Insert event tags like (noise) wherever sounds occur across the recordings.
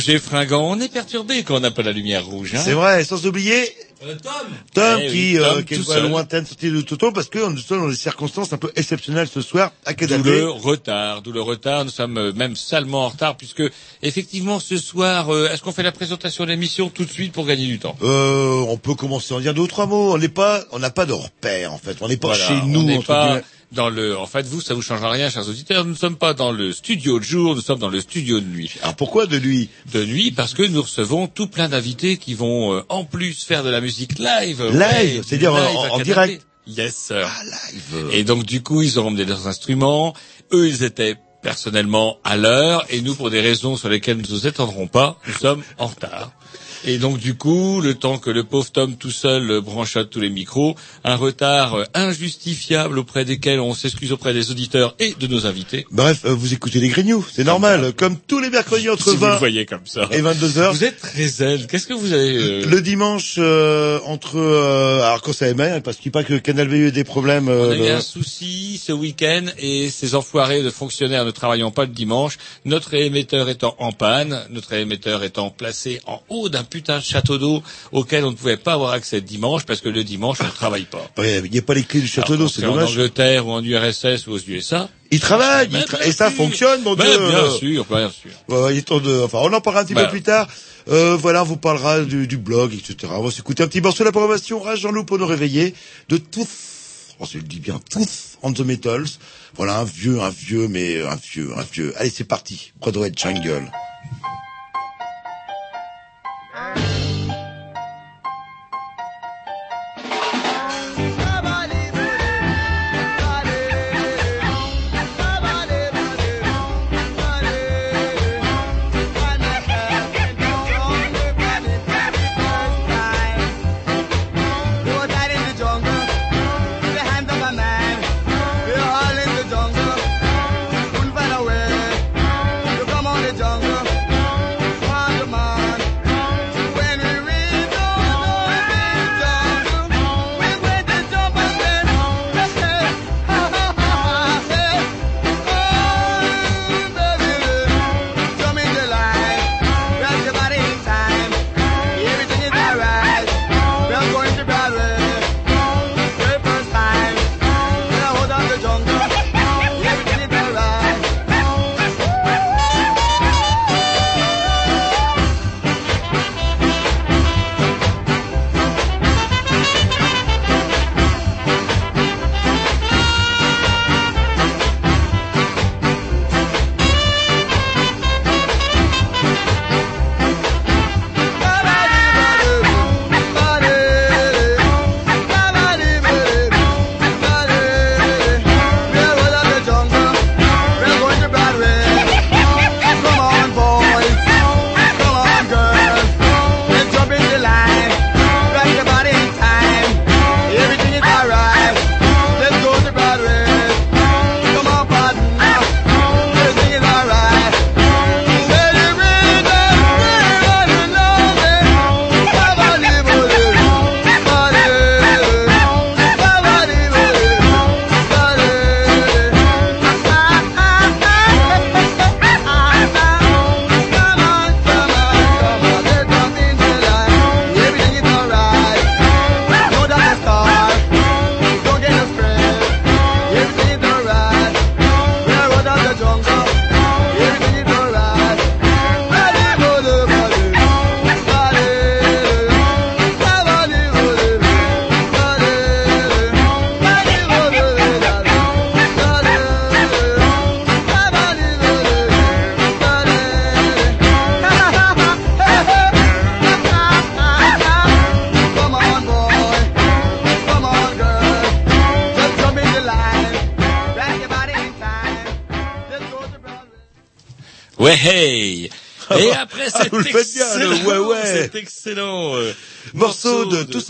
Roger Fringant, on est perturbé quand on n'a pas la lumière rouge. Hein C'est vrai, sans oublier Euh, Tom Tom Eh qui, oui, euh, qui est lointaine sortie de Toto parce que nous sommes dans des circonstances un peu exceptionnelles ce soir à D'où le retard, d'où le retard. Nous sommes euh, même salement en retard puisque effectivement ce soir, euh, est-ce qu'on fait la présentation de l'émission tout de suite pour gagner du temps? Euh, on peut commencer en dire deux ou trois mots. On n'est pas, on n'a pas de repère en fait. On n'est pas Voilà, chez on nous. n'est pas. Dans le. En fait, vous, ça vous changera rien, chers auditeurs. Nous ne sommes pas dans le studio de jour, nous sommes dans le studio de nuit. Alors pourquoi de lui De nuit parce que nous recevons tout plein d'invités qui vont euh, en plus faire de la musique live. Live, c'est-à-dire en- direct. Yes, sir. Ah live. Et donc du coup, ils ont emmené leurs instruments. Eux, ils étaient personnellement à l'heure, et nous, pour des raisons sur lesquelles nous ne nous étendrons pas, nous sommes en retard. Et donc du coup, le temps que le pauvre Tom tout seul branchote tous les micros, un retard injustifiable auprès desquels on s'excuse auprès des auditeurs et de nos invités. Bref, euh, vous écoutez les Grignoux, c'est normal. Comme tous les mercredis entre si vous le 20 voyez comme ça. et 22 heures. Vous êtes très zen. Qu'est-ce que vous avez euh, Le dimanche euh, entre euh, alors quand ça émet parce qu'il paraît que Canal VU a des problèmes. On euh, a eu le- un souci ce week-end et ces enfoirés de fonctionnaires ne travaillant pas le dimanche, notre émetteur étant en panne, notre émetteur étant placé en haut d'un putain de château d'eau auquel on ne pouvait pas avoir accès le dimanche parce que le dimanche on ne travaille pas. Ouais, Il n'y a pas les clés du château d'eau, c'est fait En dommage. Angleterre ou en URSS ou aux USA. Ils travaillent, ils tra- et ça sûr. fonctionne, mon Mais Dieu. bien sûr, bien sûr. Ouais, il enfin, on en parlera un petit peu plus tard. Euh, voilà, on vous parlera du, du blog, etc. On va s'écouter un petit morceau de la programmation Rage Jean-Loup pour nous réveiller de Tooth. Oh, je le dis bien, Tooth on the Metals. Voilà, un vieux, un vieux, mais un vieux, un vieux. Allez, c'est parti. Broadway. Jungle,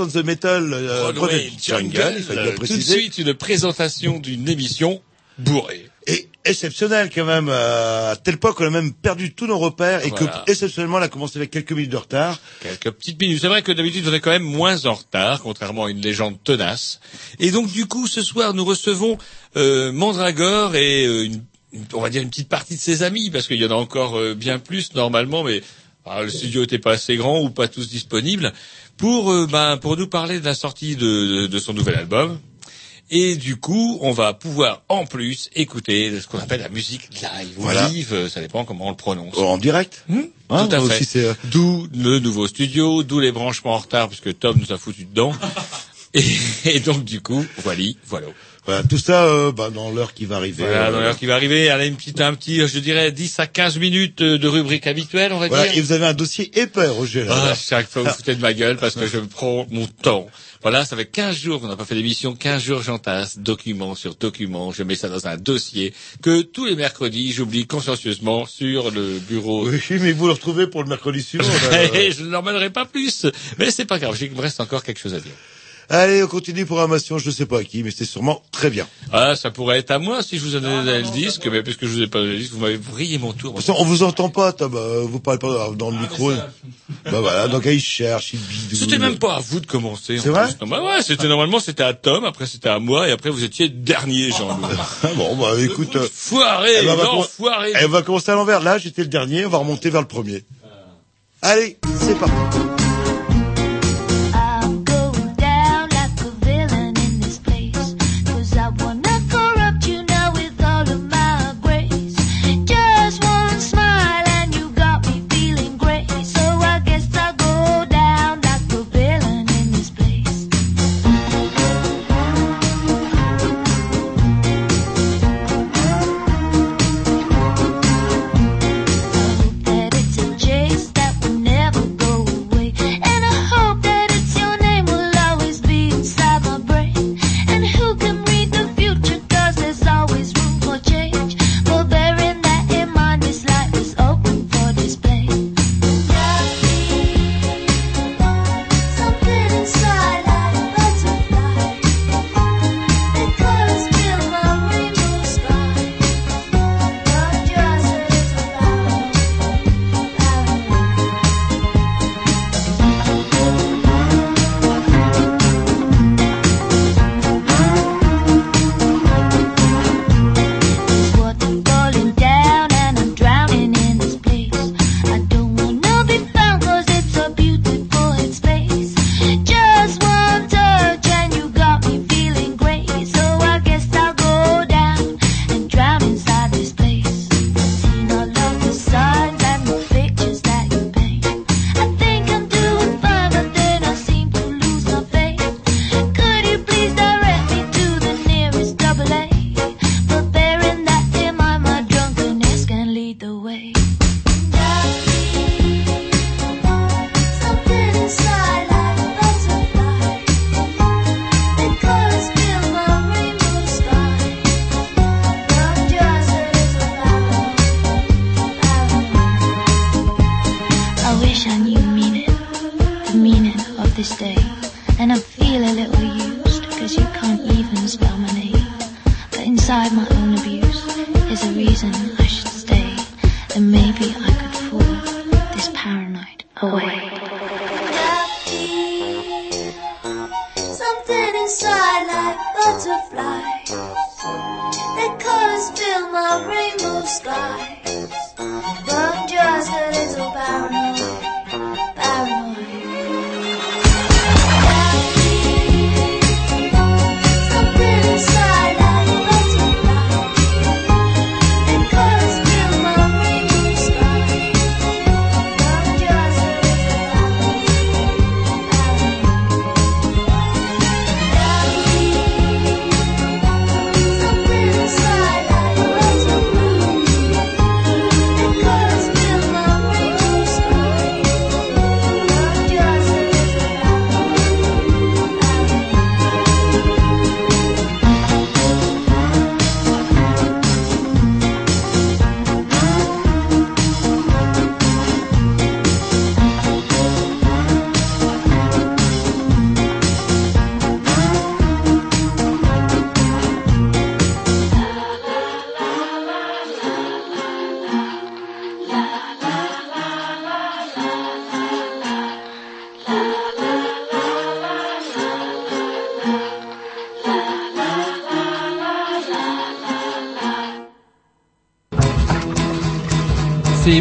on the Metal, euh, Broadway Jungle, Jungle, il faut bien euh, tout de suite une présentation d'une émission bourrée. Et exceptionnel quand même, euh, à tel point qu'on a même perdu tous nos repères et Voilà. que exceptionnellement elle a commencé avec quelques minutes de retard. Quelques petites minutes. C'est vrai que d'habitude on est quand même moins en retard, contrairement à une légende tenace. Et donc du coup ce soir nous recevons euh, Mandragore et euh, une, on va dire une petite partie de ses amis, parce qu'il y en a encore euh, bien plus normalement, mais ah, le studio était pas assez grand ou pas tous disponibles, pour euh, ben, pour nous parler de la sortie de, de, de son nouvel album. Et du coup, on va pouvoir en plus écouter ce qu'on appelle la musique live Voilà. live, euh, ça dépend comment on le prononce. En direct Hmm, Hein, Tout à fait. euh, D'où le nouveau studio, d'où les branchements en retard puisque Tom nous a foutu dedans. (laughs) et, et donc du coup, voilà, voilà. Voilà, tout ça euh, bah, dans l'heure qui va arriver. Voilà, euh, dans l'heure qui va arriver, allez, une petite, un petit, je dirais 10 à 15 minutes de rubrique habituelle, on va Voilà, et vous avez un dossier épais, Roger. Ah, chaque fois, vous foutez de ma gueule parce que je prends mon temps. Voilà, ça fait 15 jours qu'on n'a pas fait d'émission, 15 jours j'entasse, document sur document, je mets ça dans un dossier que tous les mercredis, j'oublie consciencieusement sur le bureau Oui, mais vous le retrouvez pour le mercredi suivant. (laughs) Et je ne l'emmènerai pas plus. Mais c'est pas grave, il me reste encore quelque chose à dire. Allez, on continue programmation, je sais pas à qui, mais c'est sûrement très bien. Ah, ça pourrait être à moi si je vous en donnais le disque, mais puisque je vous ai pas donné le disque, vous m'avez brillé mon tour. Façon, on vous entend pas, Tom, euh, vous parlez pas dans le micro. Bah voilà, donc il cherche, il bidouille. C'était même pas à vous de commencer. en C'est vrai bah ouais, c'était normalement c'était à Tom, après c'était à moi, et après vous étiez dernier, Jean-Loup. (laughs) Ah bon, bah écoute, euh, Foiré, on va non, foiré. va commencer à l'envers. Là, j'étais le dernier, on va remonter vers le premier. Allez, c'est parti.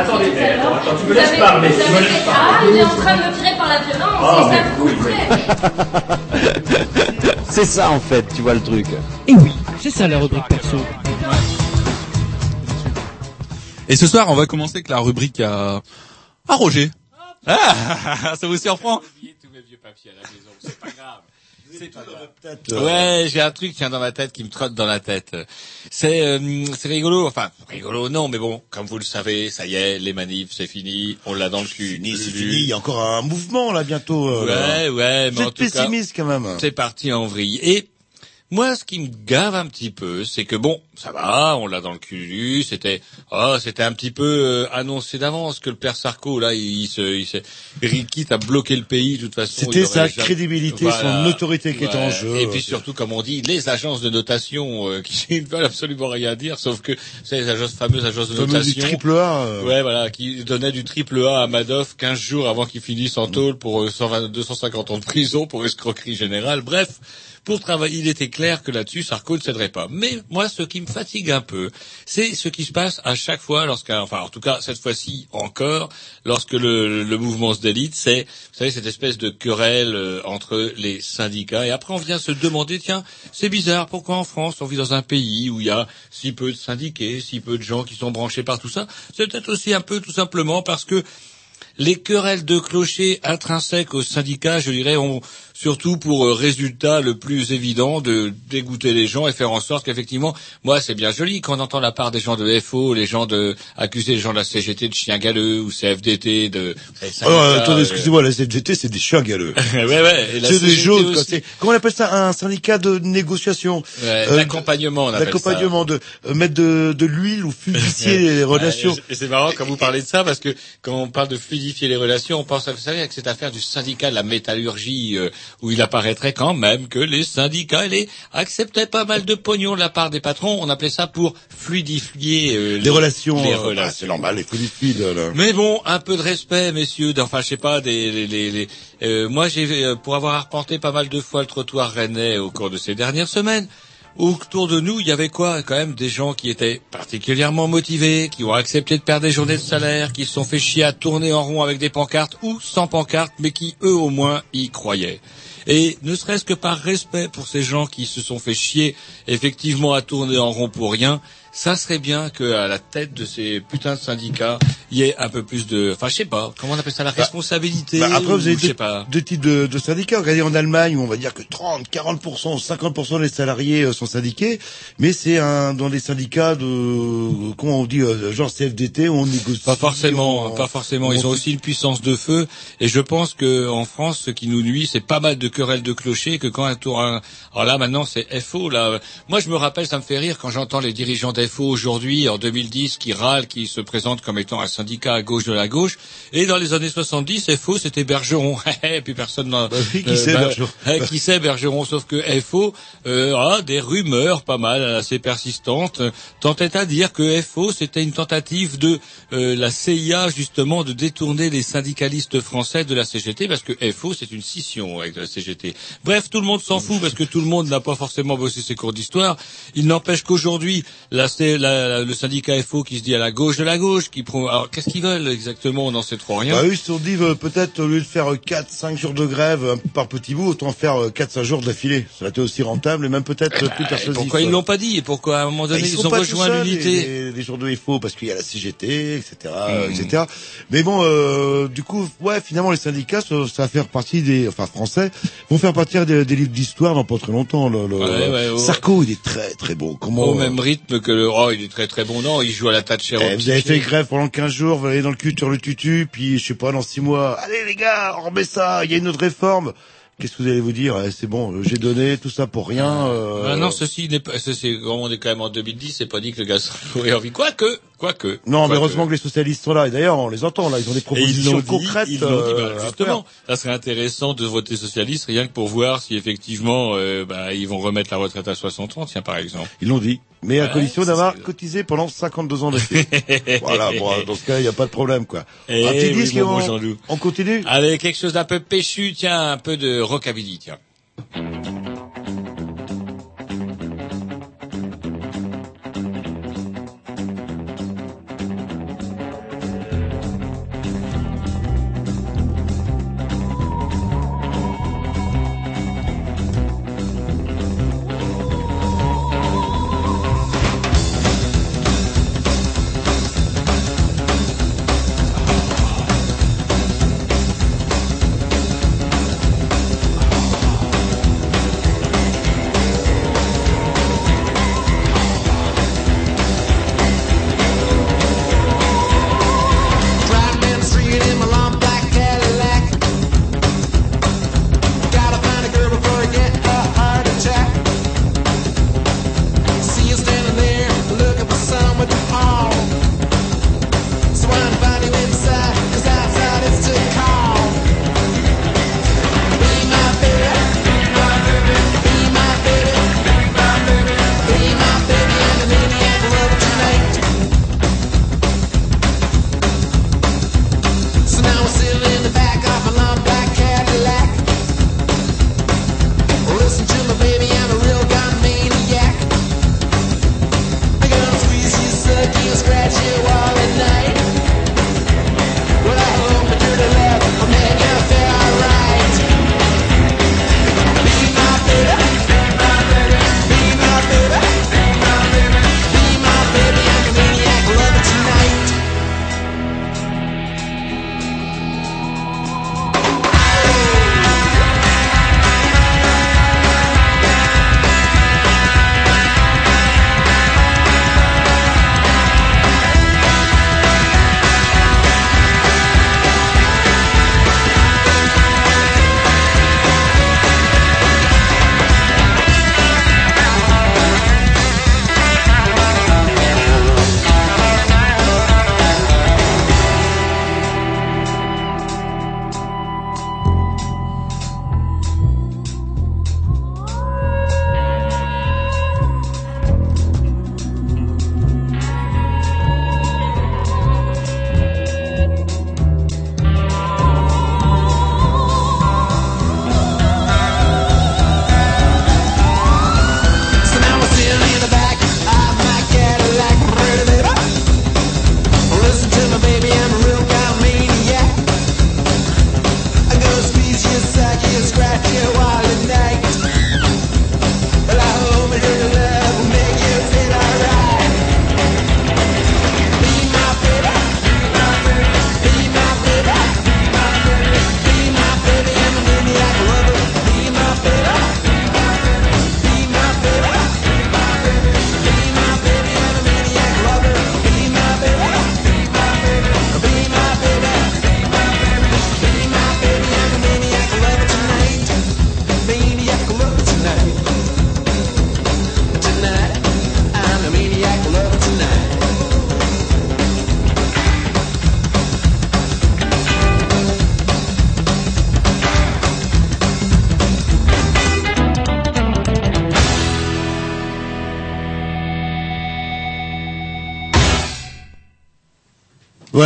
Attendez, attends, attends, tu me laisses parler, tu me laisses Ah, il est en train de me tirer par la violence, Ah, c'est ça couperez. C'est ça en fait, tu vois le truc. Et oui, c'est ça la rubrique perso. Et ce soir, on va commencer avec la rubrique à, à Roger. Ah, (laughs) ça vous surprend C'est euh, Ouais, j'ai un truc qui vient dans ma tête, qui me trotte dans la tête. C'est euh, c'est rigolo, enfin rigolo non, mais bon, comme vous le savez, ça y est, les manifs, c'est fini, on l'a dans le cul. fini, c'est fini. Il y a encore un mouvement là bientôt. euh, là. Ouais, ouais, mais Vous en êtes tout cas, quand même. c'est parti en vrille. Et moi, ce qui me gave un petit peu, c'est que bon, ça va, on l'a dans le cul, c'était, oh, c'était un petit peu euh, annoncé d'avance que le père Sarko, là, il, il se, il il quitte à bloquer le pays, de toute façon. C'était sa jamais- crédibilité, Voilà. son autorité qui était en Ouais. jeu. Et puis surtout, comme on dit, les agences de notation euh, (laughs) qui ne veulent absolument rien dire, sauf que c'est les agences fameuses agences de fameux du notation. triple A. euh, Ouais, voilà, qui donnait du triple A à Madoff 15 jours avant qu'il finisse en tôle pour euh, 120 250 ans de prison pour escroquerie générale. Bref, pour travailler, il était clair que là-dessus, Sarko ne céderait pas. Mais moi, ce qui me fatigue un peu, c'est ce qui se passe à chaque fois lorsqu'un, enfin, en tout cas, cette fois-ci encore, lorsque le, mouvement se délite, c'est, vous savez, cette espèce de querelle euh, entre les syndicats. Et après, on vient se demander, tiens, c'est bizarre, pourquoi en France, on vit dans un pays où il y a si peu de syndiqués, si peu de gens qui sont branchés par tout ça? C'est peut-être aussi un peu tout simplement parce que les querelles de clochers intrinsèques aux syndicats, je dirais, ont surtout pour euh, résultat le plus évident de dégoûter les gens et faire en sorte qu'effectivement, moi c'est bien joli quand on entend la part des gens de FO, les gens de accuser les gens de la CGT de chiens galeux ou CFDT de Oh, syndicats, attendez, euh, excusez-moi, la CGT, c'est des chiens galeux. (laughs) ouais ouais, C'est des aussi. quoi. Comment on appelle ça Un syndicat de négociation. Ouais, Euh, ça. D'accompagnement, de euh, mettre de, de l'huile ou (laughs) fluidifier les relations. Et c'est marrant quand vous parlez de ça parce que quand on parle de fluidifier les relations, on pense, vous savez, avec cette affaire du syndicat de la métallurgie euh, où il apparaîtrait quand même que les syndicats les acceptaient pas mal de pognon de la part des patrons. On appelait ça pour fluidifier euh, Les relations. Les euh, relations. c'est normal, les là, là. Mais bon, un peu de respect, messieurs. Enfin, je sais pas, des, les, les, les- euh, moi, j'ai, euh, pour avoir arpenté pas mal de fois le trottoir rennais au cours de ces dernières semaines, autour de nous, il y avait quoi Quand même des gens qui étaient particulièrement motivés, qui ont accepté de perdre des journées de salaire, qui se sont fait chier à tourner en rond avec des pancartes ou sans pancartes, mais qui, eux, au moins, y croyaient. Et ne serait-ce que par respect pour ces gens qui se sont fait chier effectivement à tourner en rond pour rien, ça serait bien qu'à la tête de ces putains de syndicats, il y ait un peu plus de, enfin je sais pas, comment on appelle ça, la responsabilité Bah, après, vous ou avez je sais deux, pas. deux types de, de syndicats. Regardez en Allemagne, où on va dire que 30, 40%, 50% des salariés euh, sont syndiqués, mais c'est un dans des syndicats de, comment on dit, euh, genre CFDT, où on négocie. Pas forcément, on- pas forcément. Ils on- ont aussi une puissance de feu, et je pense que en France, ce qui nous nuit, c'est pas mal de querelles de clochers que quand un tour, un... alors là maintenant c'est FO là. Moi je me rappelle, ça me fait rire quand j'entends les dirigeants d'FO aujourd'hui en 2010 qui râlent, qui se présentent comme étant un syndicat à gauche de la gauche, et dans les années 70 FO c'était Bergeron, (laughs) et puis personne n'en. Bah oui, qui sait, Bergeron eh, qui sait Bergeron, sauf que FO euh, a des rumeurs pas mal assez persistantes euh, tentait à dire que FO c'était une tentative de euh, la CIA justement de détourner les syndicalistes français de la CGT parce que FO c'est une scission avec la CGT. Bref, tout le monde s'en fout parce que tout le monde n'a pas forcément bossé ses cours d'histoire. Il n'empêche qu'aujourd'hui la, C- la- la- le syndicat FO qui se dit à la gauche de la gauche qui pro... alors qu'est-ce qu'ils veulent exactement? On n'en sait trop rien. Bah, eux, ils se sont dit, euh, peut-être, au lieu de faire 4, 5 jours de grève euh, par petit bout, autant faire 4, 5 jours d'affilée. Ça aurait été aussi rentable et même peut-être euh, plus Et persuasif. pourquoi ils l'ont pas dit? Et pourquoi à un moment Bah, donné ils ils, sont ont pas rejoint l'unité? Les, jours de FO parce qu'il y a la CGT, etc., euh, Hmm. etc. Mais bon, euh, du coup, ouais, finalement, les syndicats, ça, va faire partie des, enfin, français, vont faire partie des, des livres d'histoire dans pas très longtemps. Le, le- Ouais, ouais, oh. Sarko, il est très, très bon. Comment au même rythme que oh il est très très bon non il joue à la Thatcher Eh, vous avez fait grève pendant 15 jours, vous allez dans le cul sur le tutu, puis je sais pas, dans 6 mois, allez les gars, on remet ça, il y a une autre réforme. Qu'est-ce que vous allez vous dire? Eh, C'est bon, euh, j'ai donné tout ça pour rien. euh, Ah non, ceci n'est pas, ceci, comme on est quand même en 2010, c'est pas dit que le gaz aurait (laughs) envie. Quoique, Quoique. Non, mais heureusement que les socialistes sont là. Et d'ailleurs, on les entend là. Ils ont des Et ils propositions dit, concrètes. ils l'ont dit, bah, euh, justement, ça serait intéressant de voter socialiste rien que pour voir si effectivement euh, bah, ils vont remettre la retraite à 60 ans, tiens par exemple. Ils l'ont dit. Mais à Ouais, condition d'avoir cotisé pendant 52 ans d'affilée. (laughs) voilà, bon, dans ce cas, il n'y a pas de problème, quoi. Eh un petit oui, disque, et bon on, on continue Allez, quelque chose d'un peu péchu, tiens, un peu de rockabilly, tiens.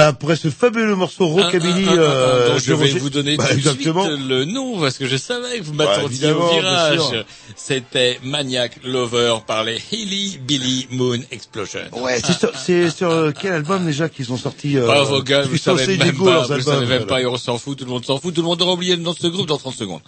Voilà, après ce fabuleux morceau rockabilly Un, un, un, un, euh, dont je vais Roger- vous donner Bah, tout exactement. suite le nom parce que je savais que vous Bah, m'attendiez au virage. C'était Maniac Lover par les Hilly Billy Moon Explosion. Ouais, c'est sur, c'est sur euh, quel album déjà qu'ils ont sorti euh, Ah, vos gars, vous savez même pas, leurs vous savez même pas, et on s'en fout, tout le monde s'en fout, tout le monde aura oublié le nom de ce groupe dans 30 secondes.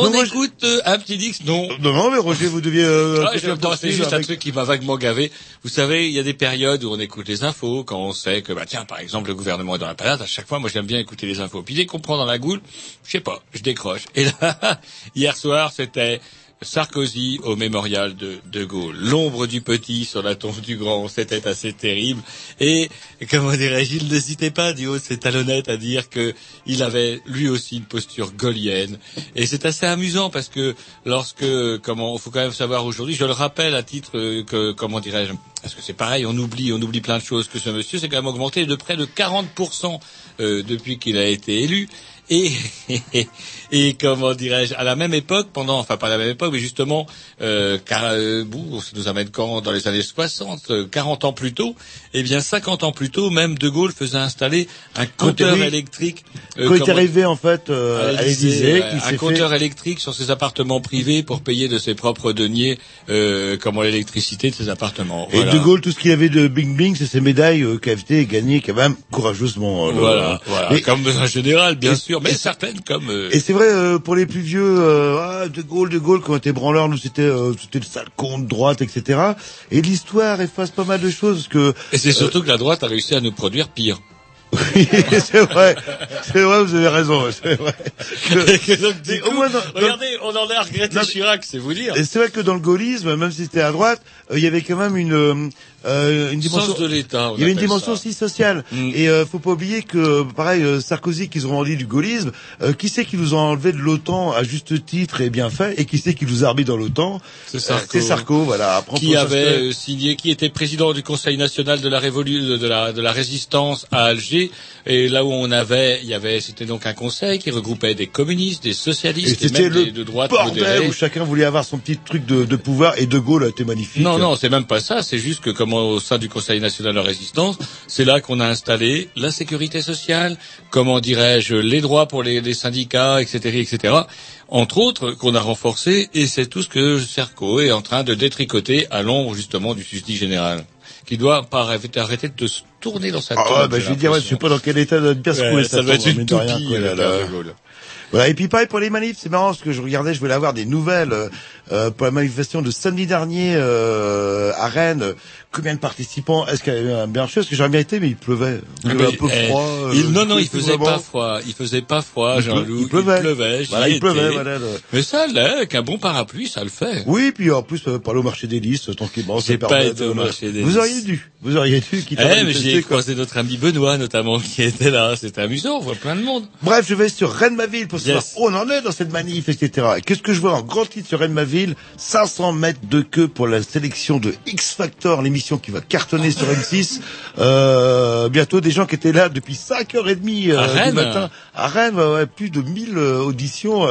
On Non, écoute euh, un petit disque, non. Non, non, mais Roger, vous deviez... Euh, Ah, c'est juste un avec- truc qui m'a vaguement gavé. Vous savez, il y a des périodes où on écoute les infos, quand on sait que, bah tiens, par exemple, le gouvernement est dans la panade, à chaque fois, moi j'aime bien écouter les infos. Puis dès qu'on prend dans la goule, je sais pas, je décroche. Et là, (laughs) hier soir, c'était Sarkozy au mémorial de De Gaulle. L'ombre du petit sur la tombe du grand, c'était assez terrible. Et comment dirais-je, il n'hésitait pas du haut de ses talonnettes à dire que il avait lui aussi une posture gaulienne. Et c'est assez amusant parce que lorsque, comment, faut quand même savoir aujourd'hui, je le rappelle à titre que, comment dirais-je, parce que c'est pareil, on oublie, on oublie plein de choses que ce monsieur s'est quand même augmenté de près de 40% euh, depuis qu'il a été élu. Et, (laughs) et comment dirais-je, à la même époque, pendant, enfin pas à la même époque, mais justement, euh, car, euh, ça nous amène quand dans les années 60, euh, 40 ans plus tôt, eh bien 50 ans plus tôt, même De Gaulle faisait installer un compteur oui. électrique. Quand il est arrivé en fait euh, à l'Élysée, un compteur fait... électrique sur ses appartements privés pour payer de ses propres deniers euh, comment l'électricité de ses appartements. Et Voilà. De Gaulle, tout ce qu'il avait de bling bling, c'est ses médailles euh, KFT gagnées quand même courageusement. euh, Voilà, voilà. Et- comme un général, bien et- sûr, mais et- certaines comme. euh, Et c'est vrai euh, pour les plus vieux, euh, ah, De Gaulle, De Gaulle, quand on était branleur, nous c'était euh, c'était le sale con de droite, etc. Et l'histoire efface pas mal de choses parce que Et c'est surtout que la droite a réussi à nous produire pire. (laughs) oui, c'est vrai, c'est vrai, vous avez raison, c'est vrai. (laughs) Que- donc, du coup, moins, dans- regardez, on en a regretté Non, Chirac, c'est vous dire. Et c'est vrai que dans le gaullisme, même si c'était à droite, euh, il y avait quand même une euh, une dimension. De l'État. Il y avait une dimension ça. aussi sociale. Mm. Et euh, faut pas oublier que, pareil, euh, Sarkozy, qu'ils ont rendu du gaullisme, euh, qui c'est qui nous a enlevé de l'OTAN à juste titre et bien fait, et qui c'est qui nous a remis dans l'OTAN C'est Euh, Sarko. C'est Sarko, voilà. Après, qui avait signé, qui était président du Conseil national de la révolution, de la, de la résistance à Alger, et là où on avait, il y avait, c'était donc un conseil qui regroupait des communistes, des Et socialistes, et, c'était même le des, de droite modérée. où chacun voulait avoir son petit truc de, de pouvoir, et De Gaulle a été magnifique. Non, non, c'est même pas ça. C'est juste que, comme au sein du Conseil national de la résistance, c'est là qu'on a installé la sécurité sociale, comment dirais-je, les droits pour les, les syndicats, etc., etc. Entre autres, qu'on a renforcé, et c'est tout ce que Serco est en train de détricoter à l'ombre justement du susdit général, qui doit pas arrêter, de se tourner dans sa tête. Ah ouais, bah, je vais dire, ouais, je sais pas dans quel état doit bien secouer ça doit être une toupie, quoi, là, là. Voilà, et puis pareil pour les manifs, c'est marrant parce que je regardais, je voulais avoir des nouvelles euh, euh, pour la manifestation de samedi dernier euh, à Rennes. Combien de participants Est-ce qu'il y avait un bien chose Parce que j'aurais bien été, mais il pleuvait. Il Mais, avait un peu eh, froid. euh, il, non, non, il faisait pas froid. Il faisait pas froid, Il Jean-Loup. il pleuvait. pleuvait. j'y Voilà, il pleuvait, voilà, Mais ça allait, avec un bon parapluie, ça le fait. Oui, puis en plus, euh, aller au marché des listes, tranquillement. ça J'ai pas été au marché des Vous listes. auriez dû. Vous auriez dû. quitte à Eh, mais j'ai croisé notre ami Benoît, notamment, (laughs) qui était là. C'était amusant, on voit plein de monde. Bref, je vais sur Rennes-ma-ville pour savoir où on en est dans cette manif, etc. Et Qu'est-ce que je vois en grand titre sur Rennes-ma-ville? 500 mètres de queue pour la sélection de X Factor, l'émission qui va cartonner sur M6. Euh, bientôt des gens qui étaient là depuis 5h30 À euh, du matin. À Rennes, ouais, plus de 1000 euh, auditions.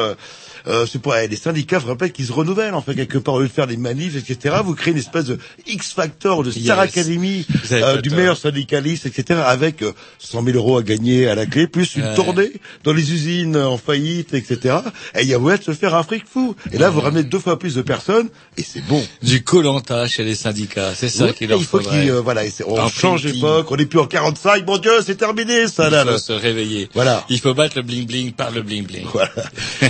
Euh, euh, c'est pour les syndicats, je rappelle qu'ils se renouvellent en fait quelque part au lieu de faire des manifs, etc. Vous créez une espèce de X Factor de Star Yes. Academy euh, pas du meilleur syndicaliste, etc. Avec euh, 100 000 euros à gagner à la clé, plus une Ouais. tournée dans les usines en faillite, etc. Et il y a moyen de se faire un fric fou. Et là, vous ramenez deux fois plus de personnes, et c'est bon. Du colanta chez les syndicats. C'est ça Oui, qu'il leur il faut faudrait. qu'il, euh, voilà, on change d'époque, on n'est plus en 45, mon Dieu, c'est terminé, ça, là, Il faut là. se réveiller. Voilà. Il faut battre le bling bling par le bling bling. Voilà.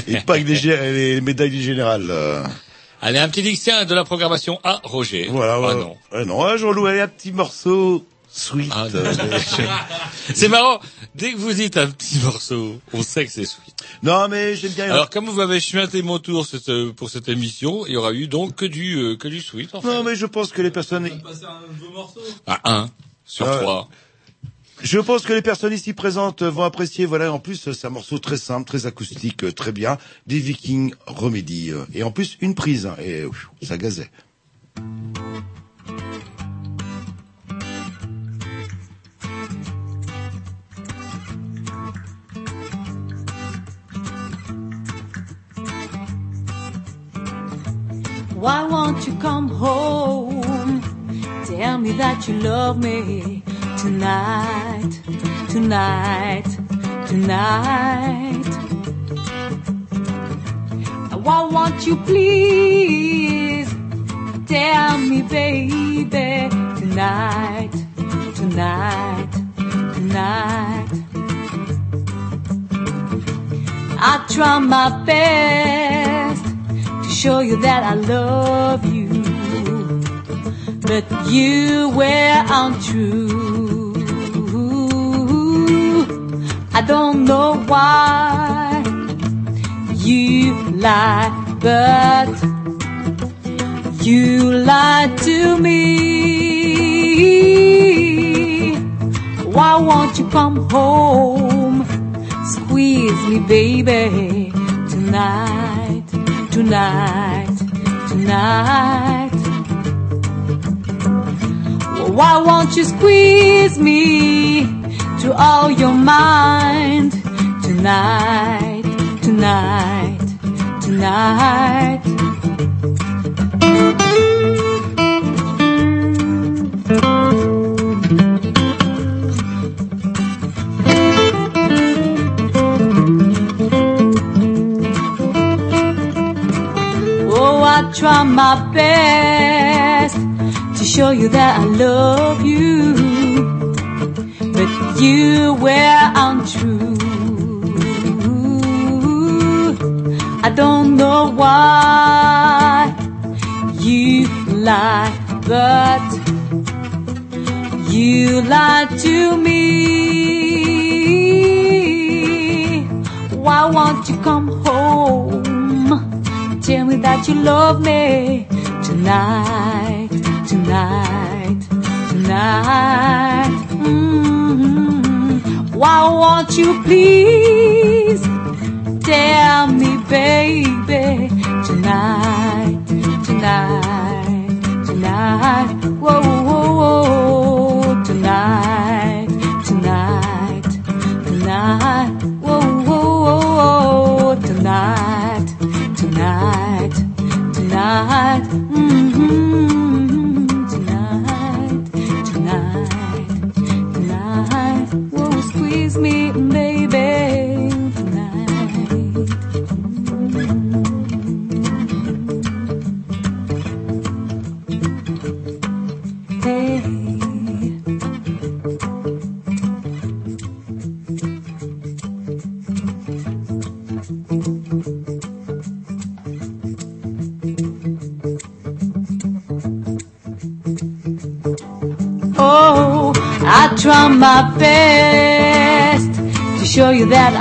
Et pas (laughs) (laughs) les médailles du général. euh. Allez, un petit dictionnaire de la programmation à Roger. Voilà, Ah non. Ouais, non, un Jean-Loup, allez, un petit morceau sweet. Ah, euh, (laughs) C'est marrant. Dès que vous dites un petit morceau, on sait que c'est sweet. non, mais j'aime bien. Alors, comme vous m'avez chuinté mon tour cette, euh, pour cette émission, il y aura eu donc que du, euh, que du sweet, en fait. non, mais je pense que les personnes, À un sur Ah ouais. trois. Je pense que les personnes ici présentes vont apprécier. Voilà, en plus, c'est un morceau très simple, très acoustique, euh, très bien. Des Vikings Remedy. euh, Et en plus, une prise. hein, et ouf, ça gazait. Why won't you come home? Tell me that you love me tonight, tonight, tonight. Why won't you please tell me, baby, tonight, tonight, tonight? I try my best to show you that I love you, but you were untrue. I don't know why you lie, but You lied to me. Why won't you come home? Squeeze me, baby, tonight, tonight, tonight. Why won't you squeeze me to all your mind tonight, tonight, tonight? Oh, I try my best to show you that I love you, you were untrue. I don't know why you lie, but you lied to me. Why won't you come home? Tell me that you love me tonight, tonight, tonight. Mm. Why won't you please tell me, baby, tonight, tonight, tonight. Whoa, whoa, whoa, tonight, tonight, tonight. Whoa, tonight, tonight, tonight. Mm-hmm.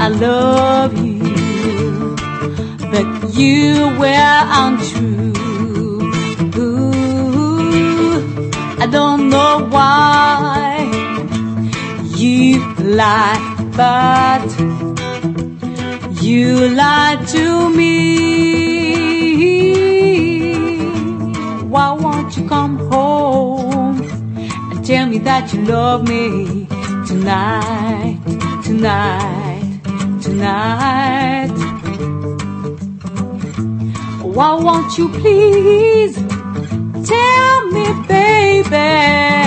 I love you, but you were untrue. Ooh, I don't know why you lie, but you lied to me. Why won't you come home? and tell me that you love me tonight, tonight, tonight. Why won't you please tell me, baby,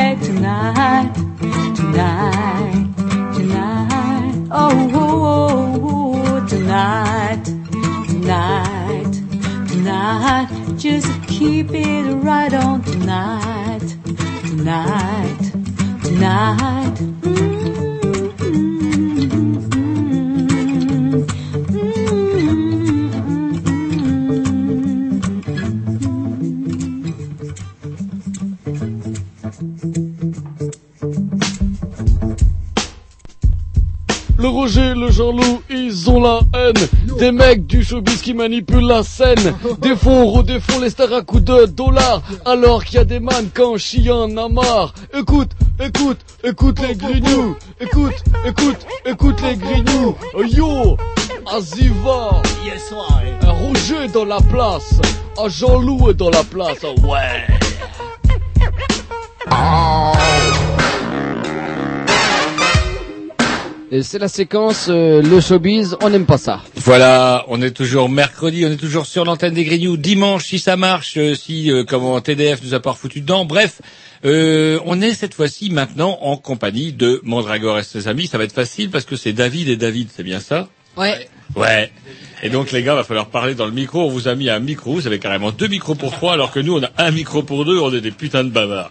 Le Roger, le Jean-Loup, ils ont la haine. Des mecs du showbiz qui manipulent la scène. Des fonds, redéfont les stars à coups de dollars. Alors qu'il y a des man quand chien en a marre. Écoute, écoute, écoute les grignoux. Écoute, écoute, écoute les grignoux. Oh, Yo, Aziva. Un Roger dans la place. Un Jean-Loup est dans la place. Oh, Ouais. Et c'est la séquence euh, le showbiz, on n'aime pas ça. Voilà, on est toujours mercredi, on est toujours sur l'antenne des Grignoux. Dimanche, si ça marche, euh, si euh, comment TDF nous a pas foutu dedans. Bref, euh, on est cette fois-ci maintenant en compagnie de Mandragore et ses amis. Ça va être facile parce que c'est David et David, c'est bien ça? Ouais. Ouais. Et donc les gars, va falloir parler dans le micro. On vous a mis un micro. Vous avez carrément deux micros pour trois, alors que nous on a un micro pour deux. On est des putains de bavards.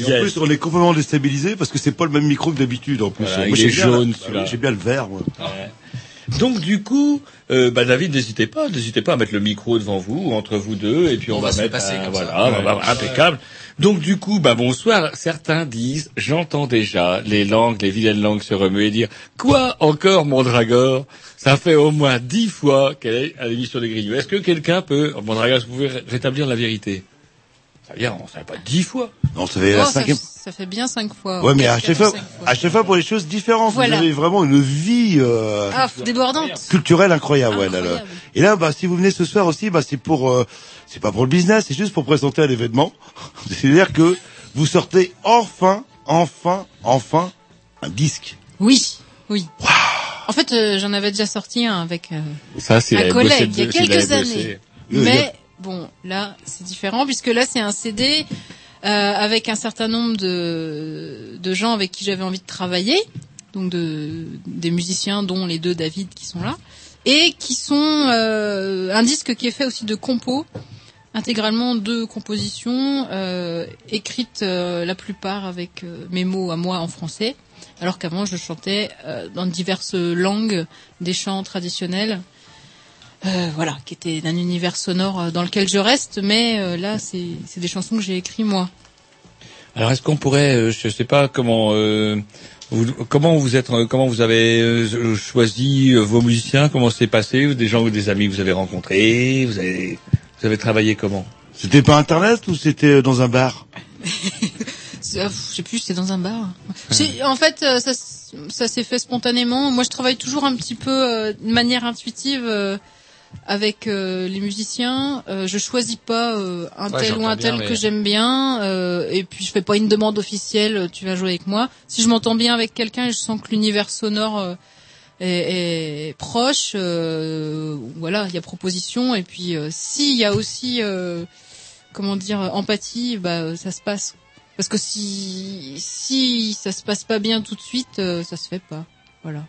Et en plus, on est complètement déstabilisé parce que c'est pas le même micro que d'habitude en plus. Voilà, Moi, il est j'ai bien- jaune, celui-là. J'ai bien le vert, moi. Donc du coup, euh, bah David, n'hésitez pas, n'hésitez pas à mettre le micro devant vous, entre vous deux, et puis on, On va se mettre passer un- comme voilà, ça. impeccable. Donc du coup, bah bonsoir. Certains disent, j'entends déjà les langues, les vilaines langues se remuer et dire quoi encore, Mondragore Ça fait au moins dix fois qu'elle est à l'émission des Grignoux. Est-ce que quelqu'un peut, que vous pouvez ré- rétablir la vérité? Ça veut dire, on savait pas dix fois. Non, ça fait Oh, la ça, cinquième. ça fait bien cinq fois. Ouais, mais à chaque fois, à chaque fois pour les choses différentes. Voilà. Vous avez vraiment une vie euh, Ah, débordante. culturelle incroyable. ouais, là, là. Et là, bah, si vous venez ce soir aussi, bah, c'est pour, euh, c'est pas pour le business, c'est juste pour présenter un événement. (laughs) C'est-à-dire que vous sortez enfin, enfin, enfin un disque. Oui, oui. En fait, euh, j'en avais déjà sorti un avec euh, Ça, c'est un collègue il y a quelques années. Mais bon, là, c'est différent puisque là, c'est un CD euh, avec un certain nombre de, de gens avec qui j'avais envie de travailler, donc de, des musiciens, dont les deux David qui sont là, et qui sont euh, un disque qui est fait aussi de compos, intégralement de compositions euh, écrites euh, la plupart avec euh, mes mots à moi en français, alors qu'avant je chantais euh, dans diverses langues des chants traditionnels. Euh, voilà, qui étaient d'un univers sonore euh, dans lequel je reste, mais euh, là, c'est c'est des chansons que j'ai écrites moi. Alors, est-ce qu'on pourrait, euh, je sais pas comment, euh, vous, comment vous êtes, euh, comment vous avez euh, choisi euh, vos musiciens, comment c'est passé, des gens ou des amis que vous avez rencontrés, vous avez, vous avez travaillé comment? C'était pas internet ou c'était (laughs) dans un bar? Ah, Je sais plus, c'est dans un bar. J'ai- En fait, ça, ça s'est fait spontanément. Moi, je travaille toujours un petit peu euh, de manière intuitive euh, avec euh, les musiciens. Euh, je choisis pas euh, un Ouais, tel ou un bien, tel mais- que j'aime bien. euh, et puis, je fais pas une demande officielle. euh, Tu vas jouer avec moi. Si je m'entends bien avec quelqu'un et je sens que l'univers sonore euh, est, est proche, euh, voilà, il y a proposition. Et puis, euh, s'il y a aussi, euh, comment dire, empathie, bah, ça se passe. Parce que si si ça se passe pas bien tout de suite, euh, ça se fait pas. Voilà.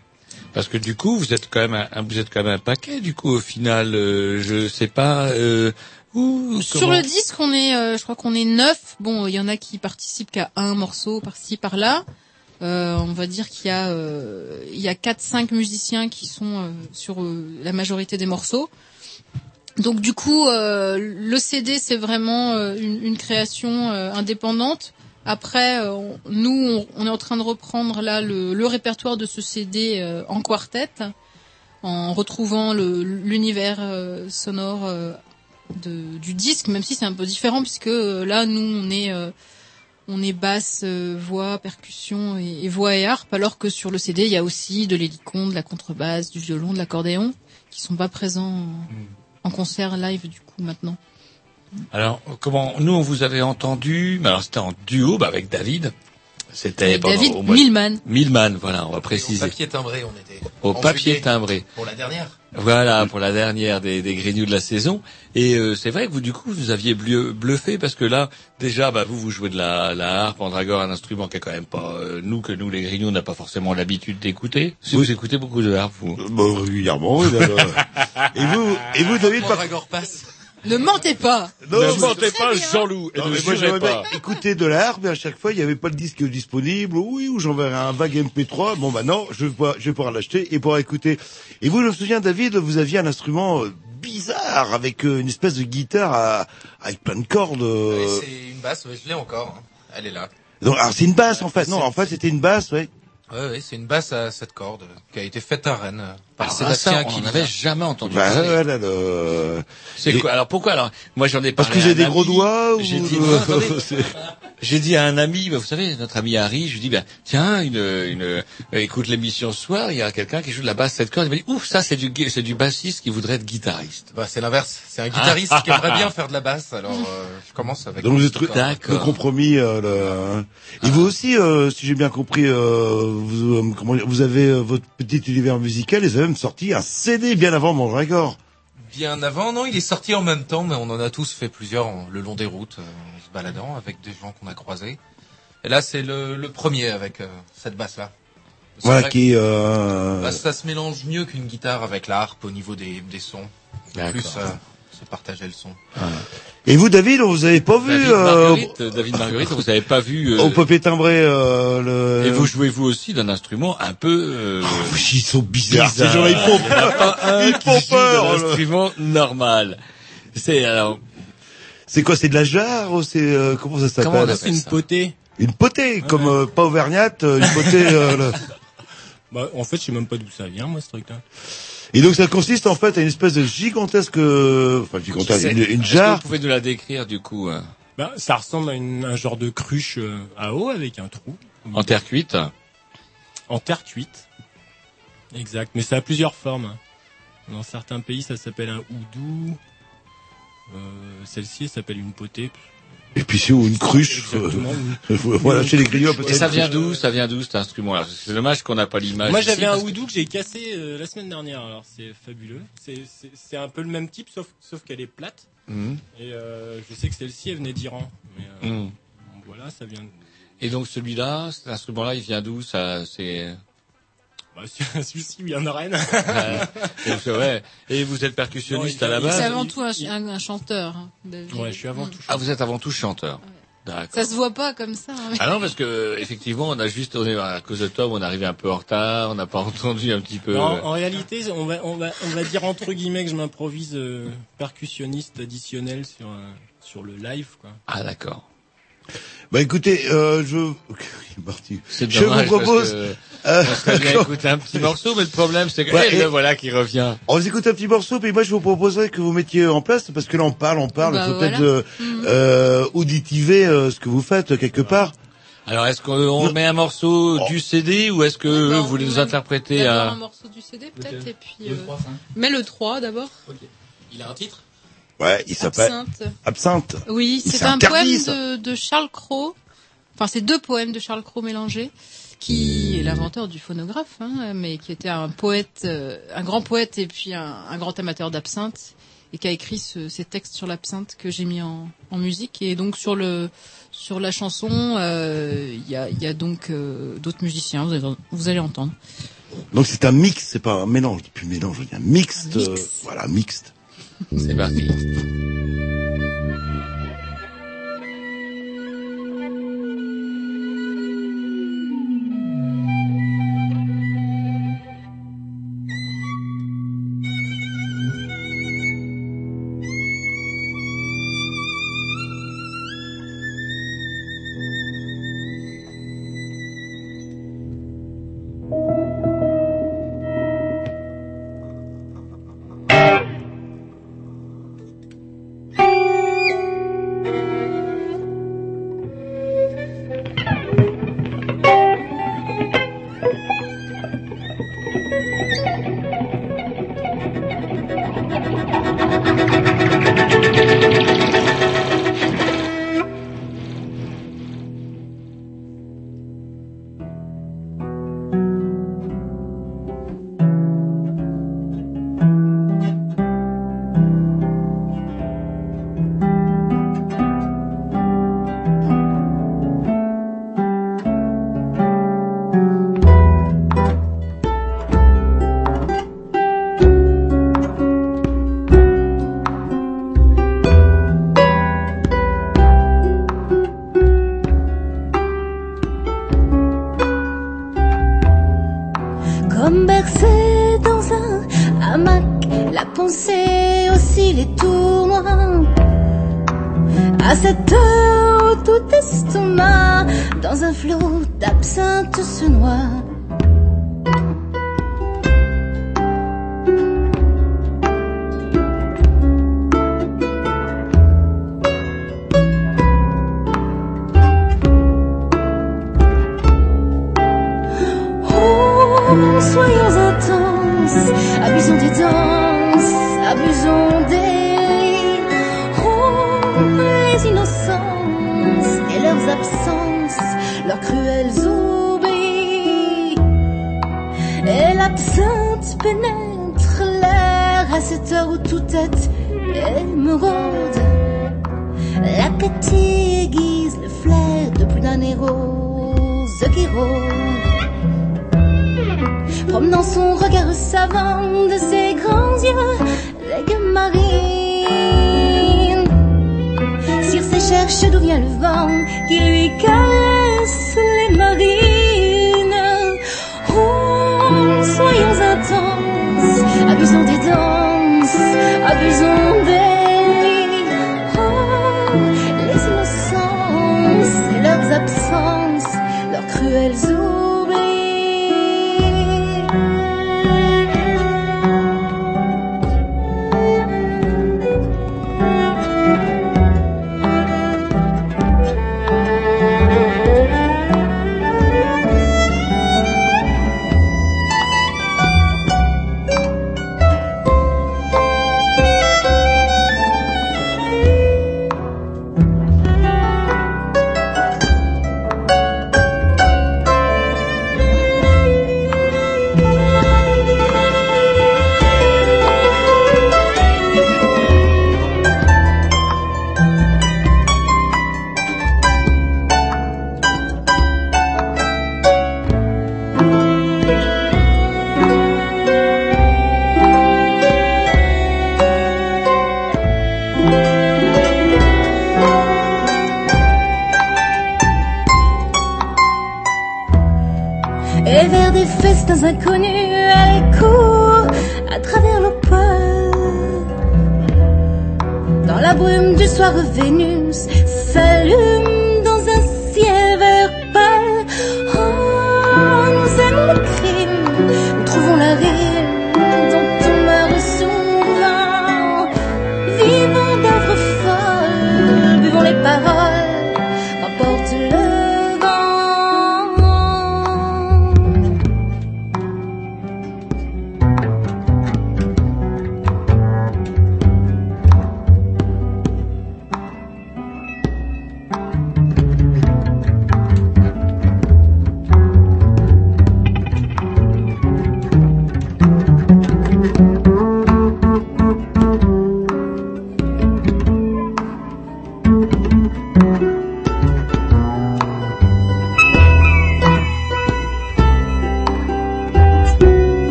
Parce que du coup, vous êtes quand même, un, vous êtes quand même un paquet. Du coup, au final, euh, je sais pas. Euh, où, Sur comment- le disque, on est, euh, je crois qu'on est neuf. Bon, il y en a qui participent qu'à un morceau par-ci par-là. Euh, on va dire qu'il y a, euh, il y a quatre, cinq musiciens qui sont euh, sur la majorité des morceaux. Donc du coup, euh, le CD c'est vraiment euh, une, une création euh, indépendante. Après, euh, on- nous, on, on est en train de reprendre là le, le répertoire de ce CD euh, en quartet, en retrouvant l'univers euh, sonore euh, de, du disque, même si c'est un peu différent puisque euh, là, nous, on est euh, on est basse, voix, percussion et, et voix et harpe, alors que sur le CD, il y a aussi de l'hélicon, de la contrebasse, du violon, de l'accordéon, qui sont pas présents en, en concert live du coup maintenant. Alors, comment nous on vous avait entendu mais Alors c'était en duo bah, avec David. C'était David au mois- Milman. Milman, voilà, on va Au préciser. papier timbré, on était. Au papier juillet. timbré. Pour la dernière. Voilà, pour la dernière des, des Grignoux de la saison. Et euh, c'est vrai que vous, du coup, vous aviez bluffé parce que là, déjà, bah, vous, vous jouez de la, la harpe, Andragore, un instrument qui est quand même pas euh, nous que nous les Grignoux on n'a pas forcément l'habitude d'écouter. Si vous écoutez beaucoup de harpe, vous. Bah, régulièrement. oui, là, là. (laughs) et vous, et vous, David, par... Mandragore passe. Ne mentez pas Ne mentez pas, Jean-Loup, et Non, ne pas. bien écouter de l'art, mais à chaque fois, il n'y avait pas de disque disponible. Oui, ou j'enverrai un vague MP3. Bon, bah non, je vais pouvoir, je vais pouvoir l'acheter et pouvoir écouter. Et vous, je me souviens, David, vous aviez un instrument euh, bizarre avec euh, une espèce de guitare à- avec plein de cordes. euh. Oui, c'est une basse, je l'ai encore. hein. Elle est là. Donc, alors, c'est une basse, en fait. Non, en fait, c'était une basse, ouais. Ouais, ouais, c'est une basse à sept cordes euh, qui a été faite à Rennes par Ah, Sébastien ça, on qui n'en avait jamais entendu Bah, parler. ouais, là, le- C'est Et- quoi Alors pourquoi alors Moi j'en ai Parce parlé que à j'ai des ami. gros doigts ou... J'ai dit, euh, non, attendez. (laughs) c'est- J'ai dit à un ami, bah, vous savez, notre ami Harry, je lui dis, bah, tiens, une, une, euh, écoute l'émission ce soir, il y a quelqu'un qui joue de la basse cette corde. Il m'a dit, ouf, ça c'est du, c'est du bassiste qui voudrait être guitariste. Bah, c'est l'inverse. C'est un guitariste qui aimerait bien (laughs) faire de la basse. Alors, euh, je commence avec. Donc êtes petite le compromis. Euh, le- Et vous aussi, euh, si j'ai bien compris, euh, vous, euh, comment dire, vous avez euh, votre petit univers musical et vous avez même sorti un CD bien avant Mandragore. Bien avant, non, il est sorti en même temps, mais on en a tous fait plusieurs en- le long des routes, euh, en se baladant avec des gens qu'on a croisés. Et là, c'est le, le premier avec euh, cette basse-là. Voilà vrai qui. Euh... bah, ça se mélange mieux qu'une guitare avec la harpe au niveau des, des sons. D'accord. Plus euh, se partager le son. Et vous, David, on vous avez pas vu David euh, Marguerite, euh, David Marguerite, vous avez pas vu. euh, au papier timbré euh, le. et vous jouez vous aussi d'un instrument un peu. Euh, Oh, ils sont bizarres. Ces bizarre. gens-là, ils font Il y en a pas un Ils qui font peur, là. instrument normal. C'est alors. C'est quoi C'est de la jarre ou c'est euh, comment ça s'appelle? Comment on appelle ça? potée. Une potée, comme euh, pas auvergnate, une potée. euh, le- Bah, en fait, je sais même pas d'où ça vient, moi, ce truc-là. Et donc ça consiste en fait à une espèce de gigantesque, euh, enfin gigantesque, une, une Est-ce que jarre. Vous pouvez nous la décrire du coup. hein Bah, ça ressemble à une, un genre de cruche euh, à eau avec un trou. En terre cuite. En terre cuite. Exact. Mais ça a plusieurs formes. Dans certains pays, ça s'appelle un houdou. Euh, Celle-ci, elle s'appelle une potée. Et puis c'est où une cruche. euh, Exactement. (laughs) voilà, chez les griots, peut-être. Et ça vient d'où Ça vient d'où cet instrument-là C'est dommage qu'on n'a pas l'image. Moi, j'avais un que- houdou que j'ai cassé euh, la semaine dernière. Alors, c'est fabuleux. C'est- un peu le même type, sauf, sauf qu'elle est plate. Mhm. Et euh, je sais que celle-ci, elle venait d'Iran. Euh, Mhm. voilà, ça vient. Et donc celui-là, cet instrument-là, il vient d'où Ça, c'est. Bah, celui-ci vient de Rennes. Ouais. Donc, c'est vrai. Et vous êtes percussionniste Non, à la il- base C'est avant tout un, un- un chanteur. hein, David. Ouais, je suis avant tout. Ah, vous êtes avant tout chanteur. D'accord. Ça se voit pas comme ça. hein, mais- Ah non, parce que effectivement, on a juste, on est à cause de Tom, on est arrivé un peu en retard, on n'a pas (laughs) entendu un petit peu. Non, en réalité, on va, on va, on va dire entre guillemets que je m'improvise euh, percussionniste additionnel sur euh, sur le live, quoi. Ah d'accord. Bah écoutez, euh, je, (laughs) il est parti. C'est je vous propose. parce que euh, on serait bien écouter un petit morceau, mais le problème c'est que Ouais, et- le voilà qui revient. On vous écoute un petit morceau, puis moi je vous proposerais que vous mettiez en place, parce que là on parle, on parle, Bah, il faut voilà. peut-être euh, Mhm. euh, auditiver euh, ce que vous faites quelque part. Alors est-ce qu'on on met un morceau du CD ou est-ce que bah, vous voulez nous interpréter D'abord un un morceau du CD peut-être et puis. Le euh. Mais le 3 d'abord. Il a un titre? Ouais, il s'appelle Absinthe. Absinthe. Oui, c'est un interdit, poème de Charles Cros. Enfin, c'est deux poèmes de Charles Cros mélangés, qui est l'inventeur du phonographe, hein, mais qui était un poète, euh, un grand poète et puis un, un grand amateur d'absinthe, et qui a écrit ce- ces textes sur l'absinthe que j'ai mis en, en musique. Et donc sur le sur la chanson, euh, il y, a, il y a donc euh, d'autres musiciens. Vous allez, vous allez entendre. Donc c'est un mix, c'est pas un mélange, plus mélange, je dis un mixte. Un mix. euh, voilà, mixte. C'est parti. Dans un flot d'absinthe se noie.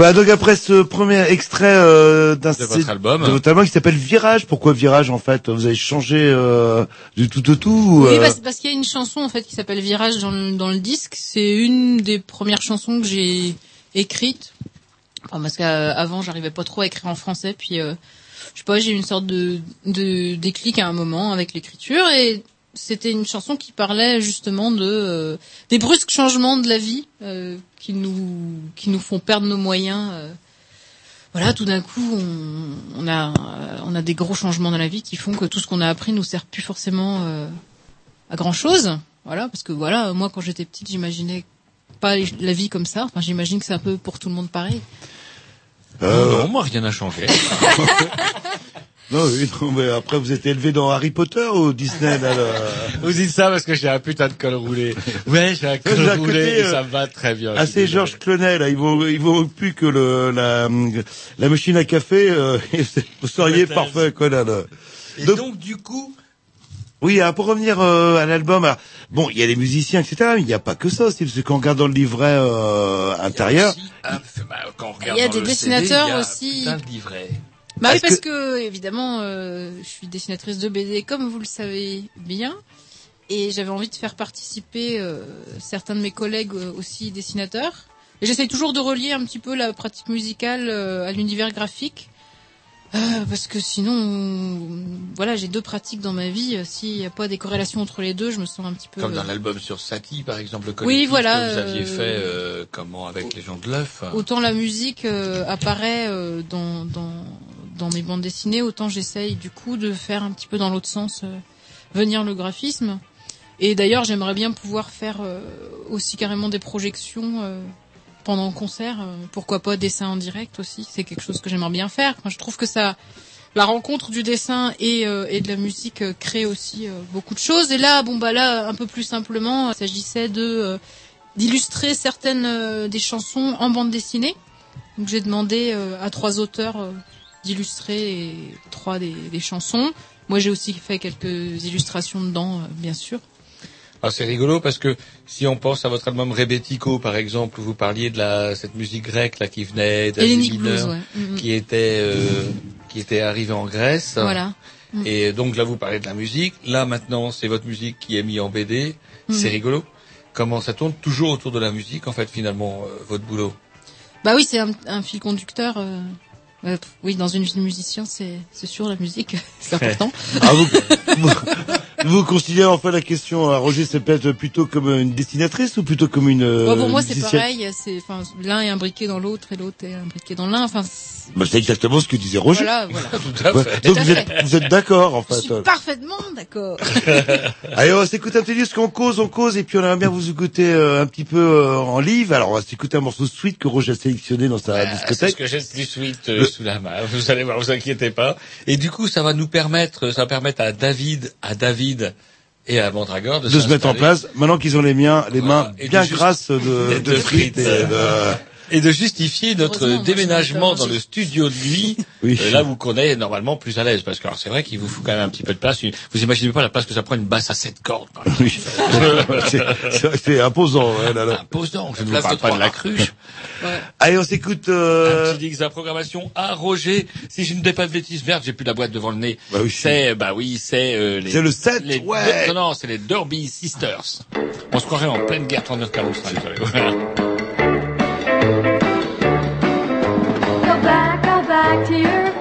Voilà, donc après ce premier extrait euh, d'un De votre album. de votre album qui s'appelle Virage. Pourquoi Virage en fait? Vous avez changé euh, du tout au tout ou, Oui, euh, parce, parce qu'il y a une chanson en fait qui s'appelle Virage dans le, dans le disque. C'est une des premières chansons que j'ai écrites. Enfin, parce qu'avant j'arrivais pas trop à écrire en français, puis euh, je sais pas, j'ai eu une sorte de, de déclic à un moment avec l'écriture et c'était une chanson qui parlait justement de euh, des brusques changements de la vie euh, qui nous qui nous font perdre nos moyens. euh. voilà, tout d'un coup, on, on a euh, on a des gros changements dans la vie qui font que tout ce qu'on a appris nous sert plus forcément euh, à grand chose. Voilà, parce que voilà, moi quand j'étais petite, j'imaginais pas la vie comme ça. Enfin, j'imagine que c'est un peu pour tout le monde pareil. euh, Non, moi rien n'a changé. (laughs) Non, oui, (laughs) non, mais après vous êtes élevé dans Harry Potter ou Disney là, le- (laughs) Vous dites ça parce que j'ai un putain de col roulé. (laughs) Ouais, j'ai un col roulé côté, et euh, ça me va très bien. Ah, c'est. Georges Clooney, là. Il vaut, il vaut plus que le, la, la machine à café. Euh, vous seriez parfait, quoi, là. là. Et donc, du coup, Oui, alors, pour revenir euh, à l'album, alors, bon, il y a les musiciens, etc., mais il n'y a pas que ça aussi, parce qu'en regardant le livret euh, intérieur, ah, bah, quand on regarde Il y a dans des le dessinateurs CD, il y a aussi. Putain de livret. Bah oui, parce que- que, évidemment, euh, je suis dessinatrice de BD, comme vous le savez bien, et j'avais envie de faire participer euh, certains de mes collègues euh, aussi dessinateurs. Et j'essaye toujours de relier un petit peu la pratique musicale euh, à l'univers graphique, euh, parce que sinon, voilà, j'ai deux pratiques dans ma vie. S'il n'y a pas des corrélations entre les deux, je me sens un petit peu. Comme dans l'album sur Satie, par exemple, le Oui, voilà, que vous aviez fait, euh, comment, avec les gens de l'œuf. Autant la musique euh, apparaît euh, dans, dans, dans mes bandes dessinées, autant j'essaye du coup de faire un petit peu dans l'autre sens euh, venir le graphisme. Et d'ailleurs, j'aimerais bien pouvoir faire euh, aussi carrément des projections euh, pendant le concert. pourquoi pas dessin en direct aussi C'est quelque chose que j'aimerais bien faire. Enfin, je trouve que ça, la rencontre du dessin et, de la musique crée aussi beaucoup de choses. Et là, bon bah là, un peu plus simplement, il s'agissait de d'illustrer certaines des chansons en bande dessinée. Donc j'ai demandé à trois auteurs d'illustrer trois des, des chansons. Moi j'ai aussi fait quelques illustrations dedans, euh, bien sûr. Ah, c'est rigolo parce que si on pense à votre album Rebetiko, par exemple, où vous parliez de la, cette musique grecque là qui venait d'Asie mineure, ouais. Mhm. qui était euh, qui était arrivée en Grèce. Voilà. Mm. Et donc là, vous parlez de la musique. Là, maintenant, c'est votre musique qui est mise en BD. Mhm. C'est rigolo. Comment ça tourne toujours autour de la musique, en fait, finalement, euh, votre boulot? Bah oui, c'est un, un fil conducteur. euh, euh, oui, dans une vie de musicien, c'est c'est sûr la musique, (laughs) c'est important. ah, vous, (laughs) vous, considérez en fait la question à Roger, c'est peut-être plutôt comme une dessinatrice ou plutôt comme une euh, Bon, pour moi, c'est musicienne pareil. C'est enfin l'un est imbriqué dans l'autre et l'autre est imbriqué dans l'un. Enfin, c'est- Bah, c'est exactement ce que disait Roger. Voilà, voilà. (laughs) Tout à Ouais, fait. Donc Tout à vous fait. êtes, vous êtes d'accord en je fait. suis parfaitement d'accord. (laughs) Allez, on va s'écouter un petit disque, on cause, on cause, et puis on aimerait bien vous écouter euh, un petit peu euh, en live. Alors on va s'écouter un morceau de suite que Roger a sélectionné dans sa Ah, c'est ce discothèque. que j'ai de plus sweet euh, sous la main. Vous allez voir, vous inquiétez pas. Et du coup, ça va nous permettre, ça va permettre à David, à David et à Mandragore de, de se mettre en place, maintenant qu'ils ont les miens, les Voilà. mains bien grasses de, (laughs) de de frites et de et de justifier notre déménagement dans le studio de lui. (laughs) oui. euh, là où qu'on est normalement plus à l'aise. Parce que c'est vrai qu'il vous faut quand même un petit peu de place. Vous imaginez pas la place que ça prend une basse à 7 cordes. Oui. (laughs) c'est imposant. Ouais, là, là. Imposant. Je ne vous parle pas de la cruche. (laughs) Ouais. Allez, on s'écoute. Euh... Un petit de la programmation à Roger. Si je ne dis pas de bêtises, vertes, j'ai plus la boîte devant le nez. Bah oui, c'est, bah oui, c'est. Euh, c'est le 7 les, ouais. Non, non, c'est les Derby Sisters. On se croirait en pleine guerre 39-45. Go back, go back to your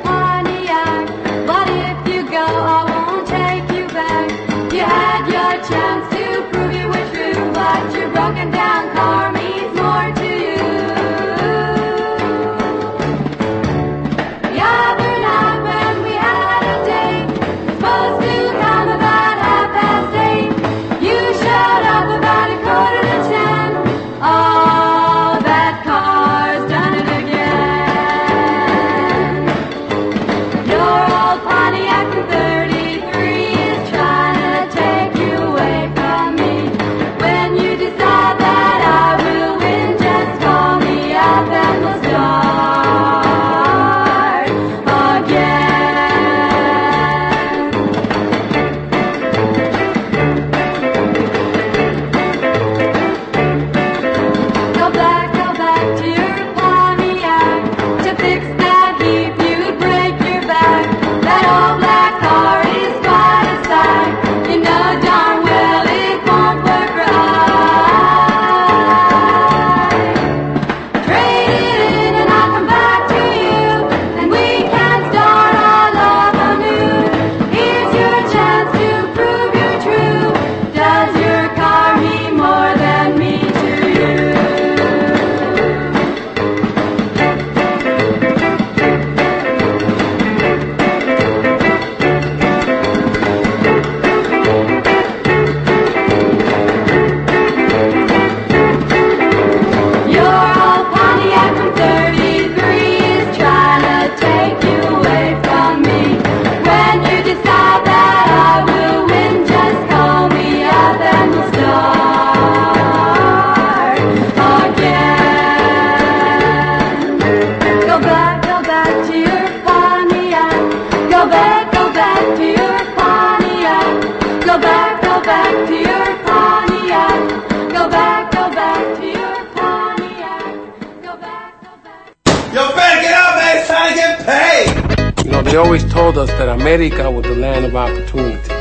They always told us that America was the land of opportunity.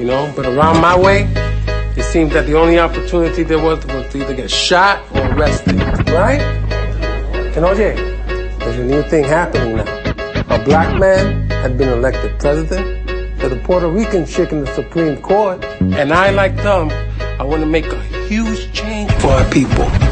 You know, but around my way, it seemed that the only opportunity there was was to either get shot or arrested, right? And oye, there's a new thing happening now. A black man had been elected president, there's a Puerto Rican chick in the Supreme Court, and I, like them, I want to make a huge change for our people.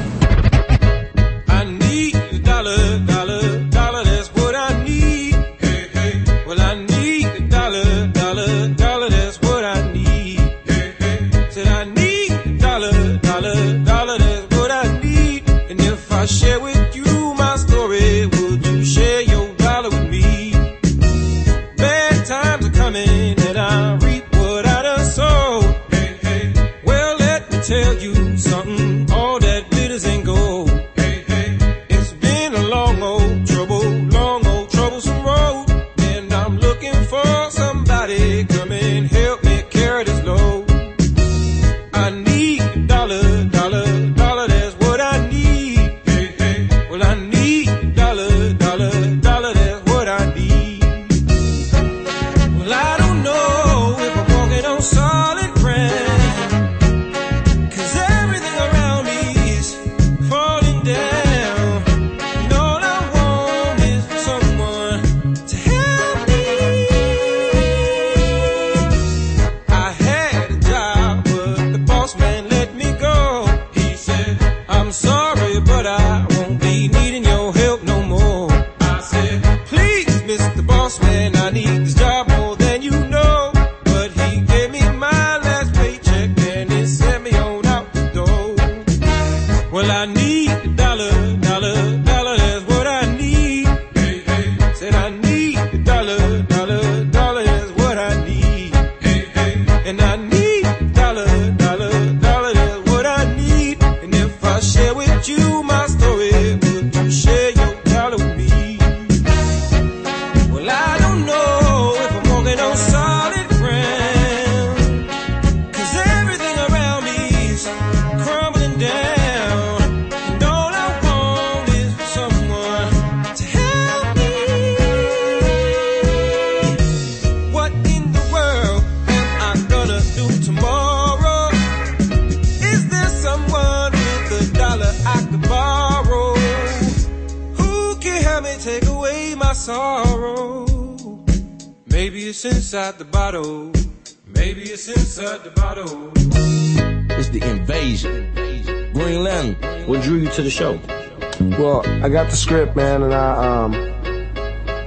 The script, man, and I um,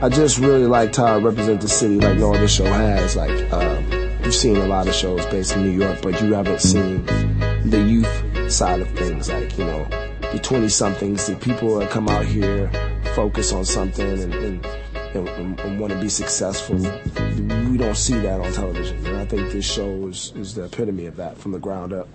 I just really liked how I represent the city like no other show has. Like, um, you've seen a lot of shows based in New York, but you haven't seen the youth side of things. Like, you know, the twenty somethings, the people that come out here, focus on something and. and and, and, want to be successful. We don't see that on television, and I think this show is, is the epitome of that from the ground up.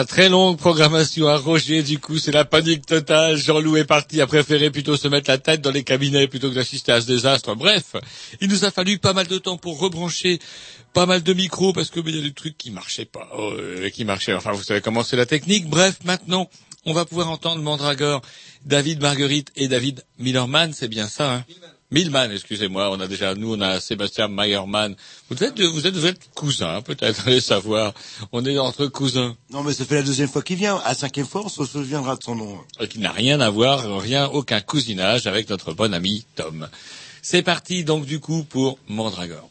La très longue programmation à Roger, du coup, c'est la panique totale. Jean-Loup est parti, a préféré plutôt se mettre la tête dans les cabinets plutôt que d'assister à ce désastre. Bref, il nous a fallu pas mal de temps pour rebrancher pas mal de micros parce que il y a des trucs qui marchaient pas, euh, qui marchaient. Enfin, vous savez comment c'est la technique. Bref, maintenant, on va pouvoir entendre Mandragore, David Marguerite et David Millerman, c'est bien ça, hein? Milman, excusez-moi, on a déjà, nous, on a Sébastien Meyerman. Vous êtes, vous êtes, vous êtes cousins, peut-être, allez savoir. On est entre cousins. Non, mais ça fait la deuxième fois qu'il vient. À cinquième fois, on se souviendra de son nom. Euh, Qui n'a rien à voir, rien, aucun cousinage avec notre bon ami Tom. C'est parti, donc, du coup, pour Mandragore.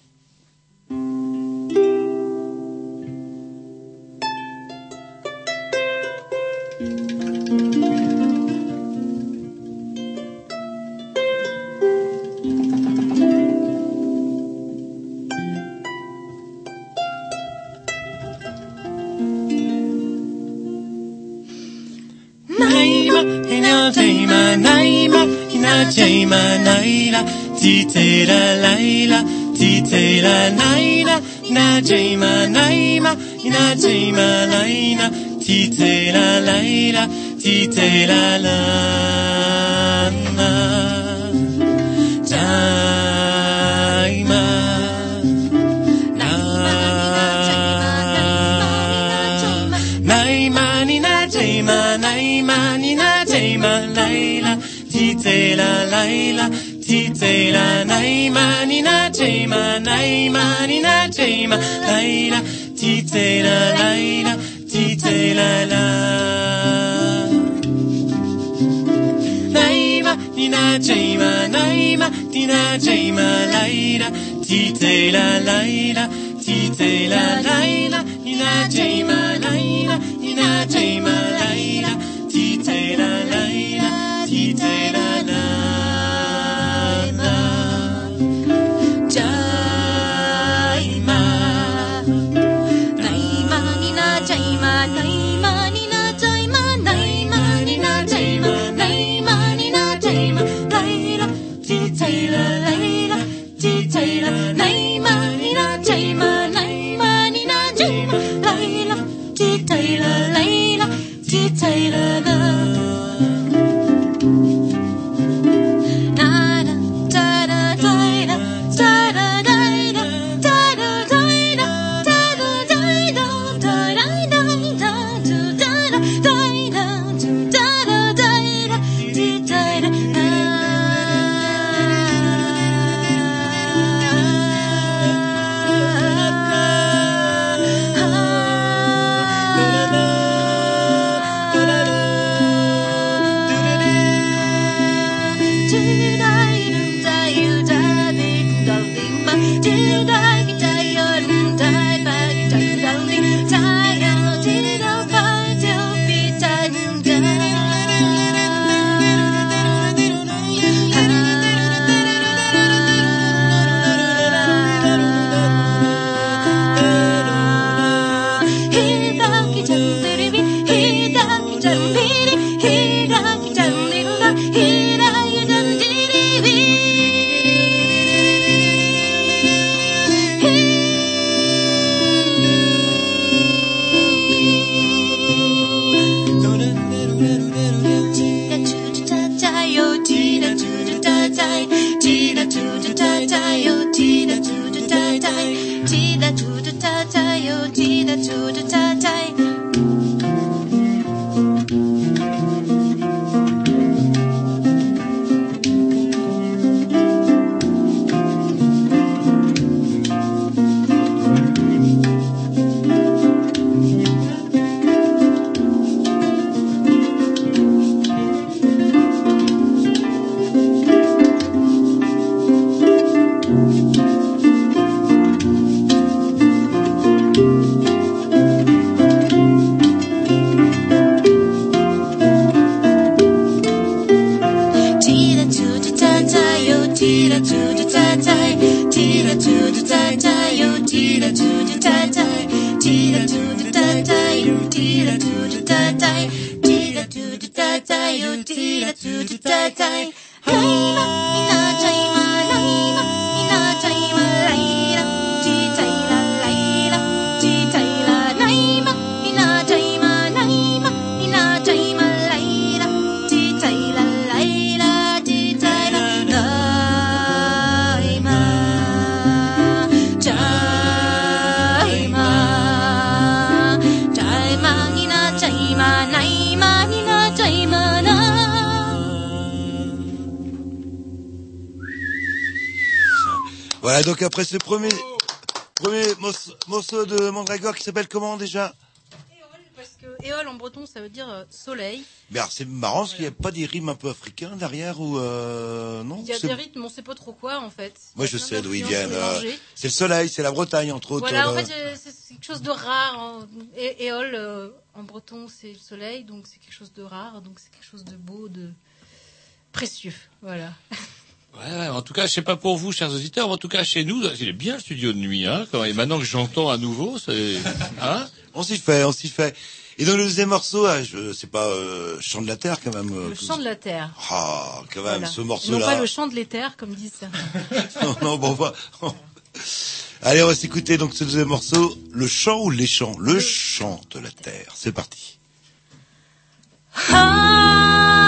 naima kina chaima naila titela laila titela naila na chaima naima kina chaima laina titela laila la lana. Jaima naima nina jaima laila titela laila titela naima nina jaima naima nina jaima laila titela laila titela la Naima nina jaima naima nina jaima laila titela laila titela laila nina jaima laila na tima laila, ti te la. time. Donc après ce premier, premier morceau, de Mandragore qui s'appelle comment déjà? Parce que éole en breton, ça veut dire euh, soleil. Mais alors c'est marrant, parce qu'il n'y a pas des rimes un peu africains derrière ou euh, non? Il y a des rythmes, on sait pas trop quoi en fait. Moi je sais d'où ils viennent. euh, c'est le soleil, c'est la Bretagne entre autres. Voilà, en euh, fait, euh, c'est c'est quelque chose de rare. en- é- Éole, euh, en breton, c'est le soleil, donc c'est quelque chose de rare, donc c'est quelque chose de beau, de précieux. Voilà. (laughs) Ouais, ouais, en tout cas, je sais pas pour vous, chers auditeurs, mais en tout cas, chez nous, il est bien le studio de nuit, hein, quand- et maintenant que j'entends à nouveau, c'est, hein. (laughs) On s'y fait, on s'y fait. Et dans le deuxième morceau, ah, je c'est pas euh, Chant de la Terre quand même. euh, Le chant de la terre. Ah, quand même, Voilà. ce morceau-là. Non pas le chant de l'éther, comme disent certains. (laughs) non, non, bon, on va- Allez, on va s'écouter donc ce deuxième morceau, le chant ou les chants? Le chant de la terre. C'est parti. Tumpararo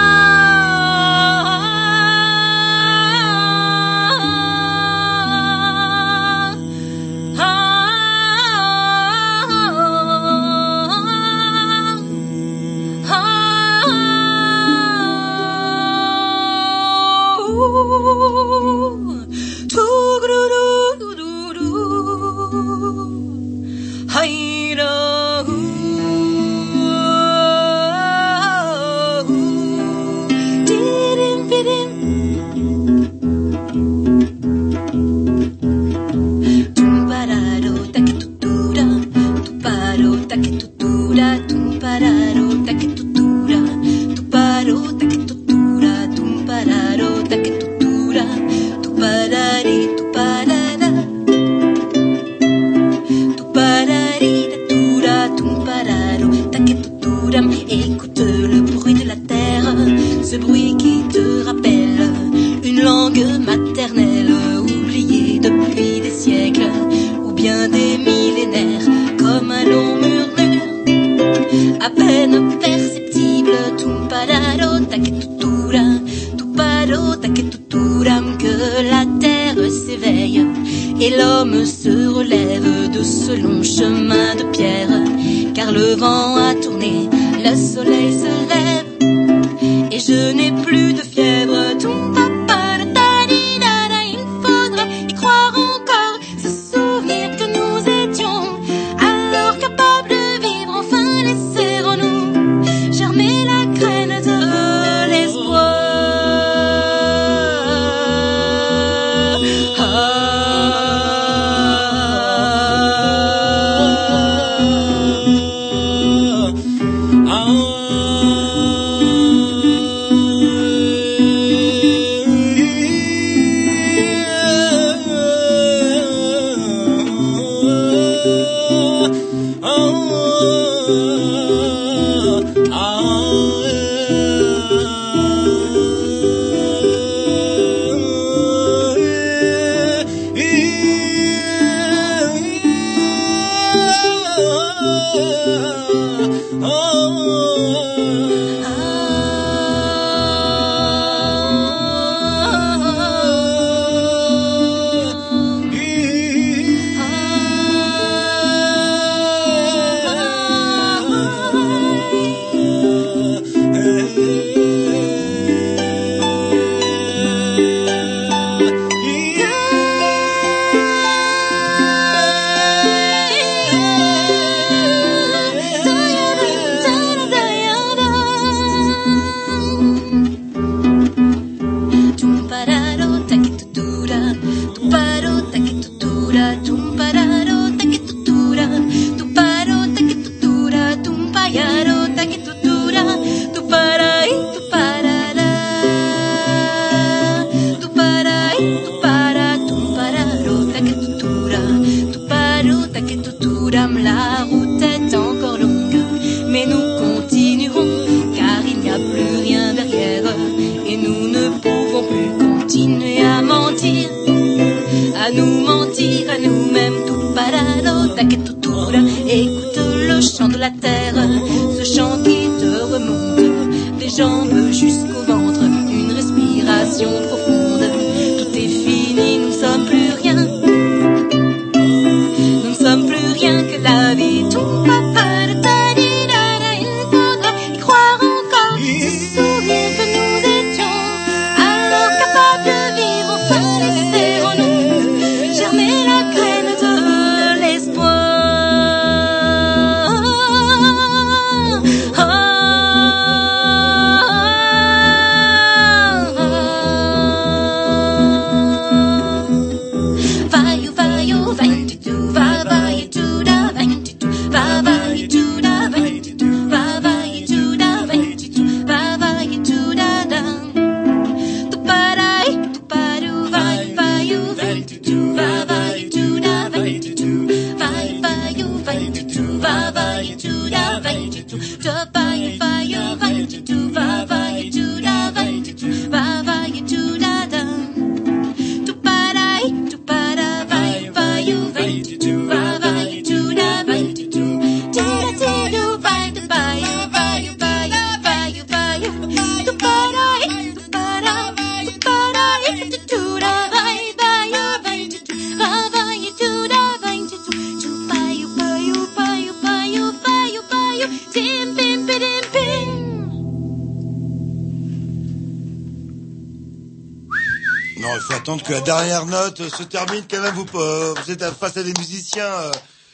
Non, il faut attendre que la dernière note euh, se termine quand même. Vous, euh, vous êtes face à des musiciens. euh.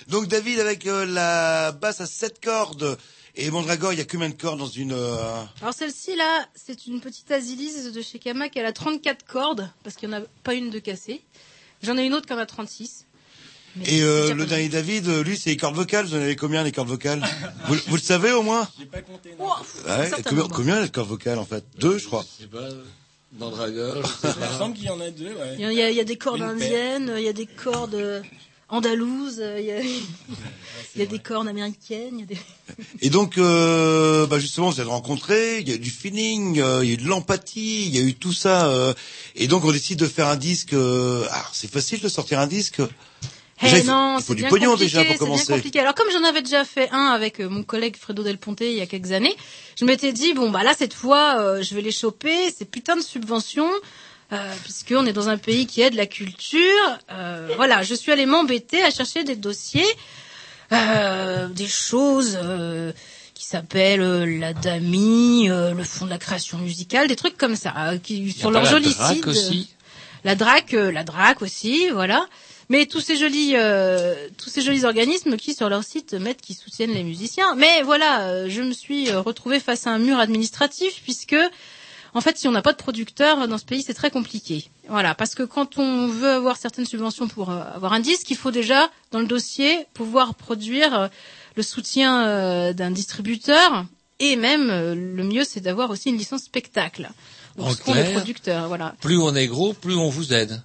Donc David avec la basse à 7 cordes. Et Mondragor, il y a combien de cordes dans une... euh, Alors celle-ci là, c'est une petite Asilis de chez Kamak, elle a 34 cordes, parce qu'il n'y en a pas une de cassée. J'en ai une autre qui en a 36. Mais Et euh, le dernier David, lui, c'est les cordes vocales. Vous en avez combien les cordes vocales? Vous, vous le savez au moins? J'ai pas compté. Oh, ouais, combien, combien les cordes vocales en fait? Deux, je crois. Je sais pas, dans je sais Il me semble qu'il y en a deux, ouais. Il y a, il y a- il y a des cordes Une paire. indiennes, il y a des cordes andalouses, il y a, il y a des cordes américaines. il y a des- (laughs) Et donc, euh, bah justement, vous êtes rencontrés, il y a eu du feeling, euh, il y a eu de l'empathie, il y a eu tout ça. euh, et donc, on décide de faire un disque. Euh, alors, c'est facile de sortir un disque. Déjà, Eh il faut, non, il faut c'est du bien pognon compliqué, déjà pour c'est bien commencer. compliqué. Alors comme j'en avais déjà fait un avec euh, mon collègue Fredo Del Ponte il y a quelques années, je m'étais dit bon bah là cette fois euh, je vais les choper ces putains de subventions euh, puisqu'on est dans un pays qui aide la culture. Euh, voilà, je suis allée m'embêter à chercher des dossiers, euh, des choses. euh, qui s'appellent euh, la DAMI, euh, le Fonds de la création musicale, des trucs comme ça, euh, qui sur a leur pas la joli DRAC site. euh, aussi? La DRAC, euh, la DRAC aussi, voilà. Mais tous ces jolis, euh, tous ces jolis organismes qui sur leur site mettent qui soutiennent les musiciens. Mais voilà, euh, je me suis euh, retrouvée face à un mur administratif puisque, en fait, si on n'a pas de producteur dans ce pays, c'est très compliqué. Voilà, parce que quand on veut avoir certaines subventions pour euh, avoir un disque, il faut déjà dans le dossier pouvoir produire le soutien d'un distributeur et même le mieux, c'est d'avoir aussi une licence spectacle. Donc, En clair, producteurs, voilà. Plus on est gros, plus on vous aide.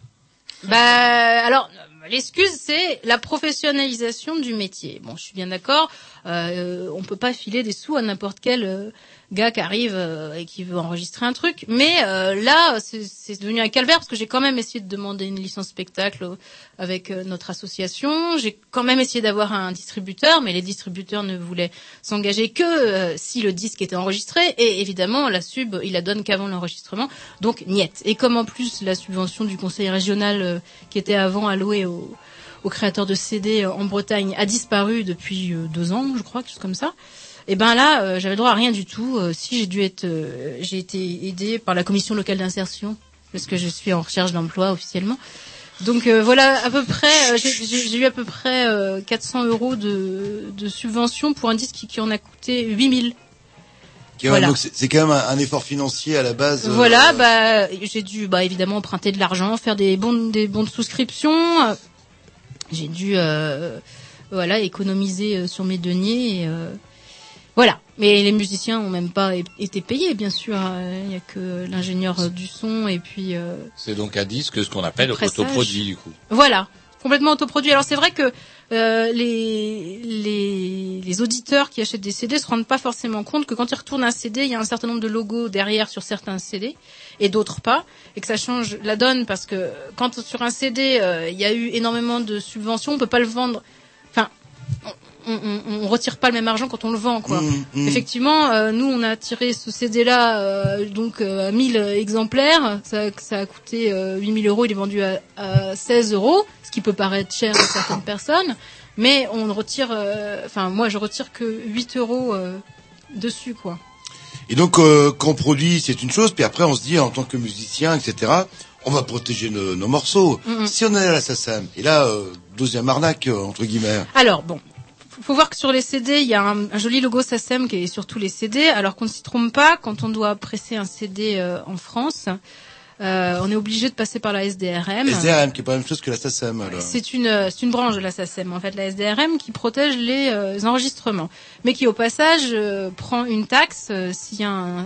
Bah alors l'excuse c'est la professionnalisation du métier. Bon, je suis bien d'accord. Euh, on peut pas filer des sous à n'importe quel euh, gars qui arrive euh, et qui veut enregistrer un truc. Mais euh, là, c'est devenu un calvaire parce que j'ai quand même essayé de demander une licence spectacle euh, avec euh, notre association. J'ai quand même essayé d'avoir un distributeur, mais les distributeurs ne voulaient s'engager que euh, si le disque était enregistré. Et évidemment, la sub, il la donne qu'avant l'enregistrement. Donc, niet. Et comme en plus la subvention du conseil régional qui était avant allouée aux, aux créateurs de CD en Bretagne a disparu depuis deux ans, je crois, quelque chose comme ça. Et ben là, euh, j'avais droit à rien du tout. Euh, si j'ai dû être, euh, j'ai été aidée par la commission locale d'insertion parce que je suis en recherche d'emploi officiellement. Donc euh, voilà à peu près, euh, j'ai- eu à peu près euh, 400 euros de, de subvention pour un disque qui, qui en a coûté 8000. Qui est- Voilà. Donc, c'est quand même un, effort financier à la base. euh, Voilà, bah j'ai dû bah évidemment emprunter de l'argent, faire des bons des bons de souscription. Euh, J'ai dû euh, voilà économiser euh, sur mes deniers. Et, euh, voilà, mais les musiciens ont même pas été payés, bien sûr. Euh, Il y a que l'ingénieur euh, du son et puis euh, C'est donc un disque, ce qu'on appelle autoproduit, du coup. voilà, complètement autoproduit. Alors c'est vrai que euh, les, les les auditeurs qui achètent des CD se rendent pas forcément compte que quand ils retournent un CD, il y a un certain nombre de logos derrière sur certains CD et d'autres pas, et que ça change la donne parce que quand sur un CD euh, il y a eu énormément de subventions, on peut pas le vendre. On, on, on retire pas le même argent quand on le vend, quoi. Mmh, mmh. Effectivement, euh, nous on a tiré ce CD-là euh, donc euh, à 1000 exemplaires, ça, ça a coûté euh, 8000 euros, il est vendu à, à 16 euros, ce qui peut paraître cher à certaines personnes, mais on ne retire, euh, enfin moi je retire que 8 euros euh, dessus, quoi. Et donc, euh, quand on produit, c'est une chose, puis après, on se dit, en tant que musicien, etc., on va protéger nos, nos morceaux. Mhm. Si on est à la SACEM, et là, euh, deuxième arnaque, euh, entre guillemets. Alors bon, faut- faut voir que sur les CD, il y a un, un joli logo SACEM qui est sur tous les CD, alors qu'on ne s'y trompe pas quand on doit presser un CD euh, en France. euh, on est obligé de passer par la SDRM. SDRM, qui est pas la même chose que la SACEM, alors. C'est une, euh, c'est une branche de la SACEM, en fait, la SDRM, qui protège les euh, enregistrements, mais qui, au passage, euh, prend une taxe euh, s'il y a un,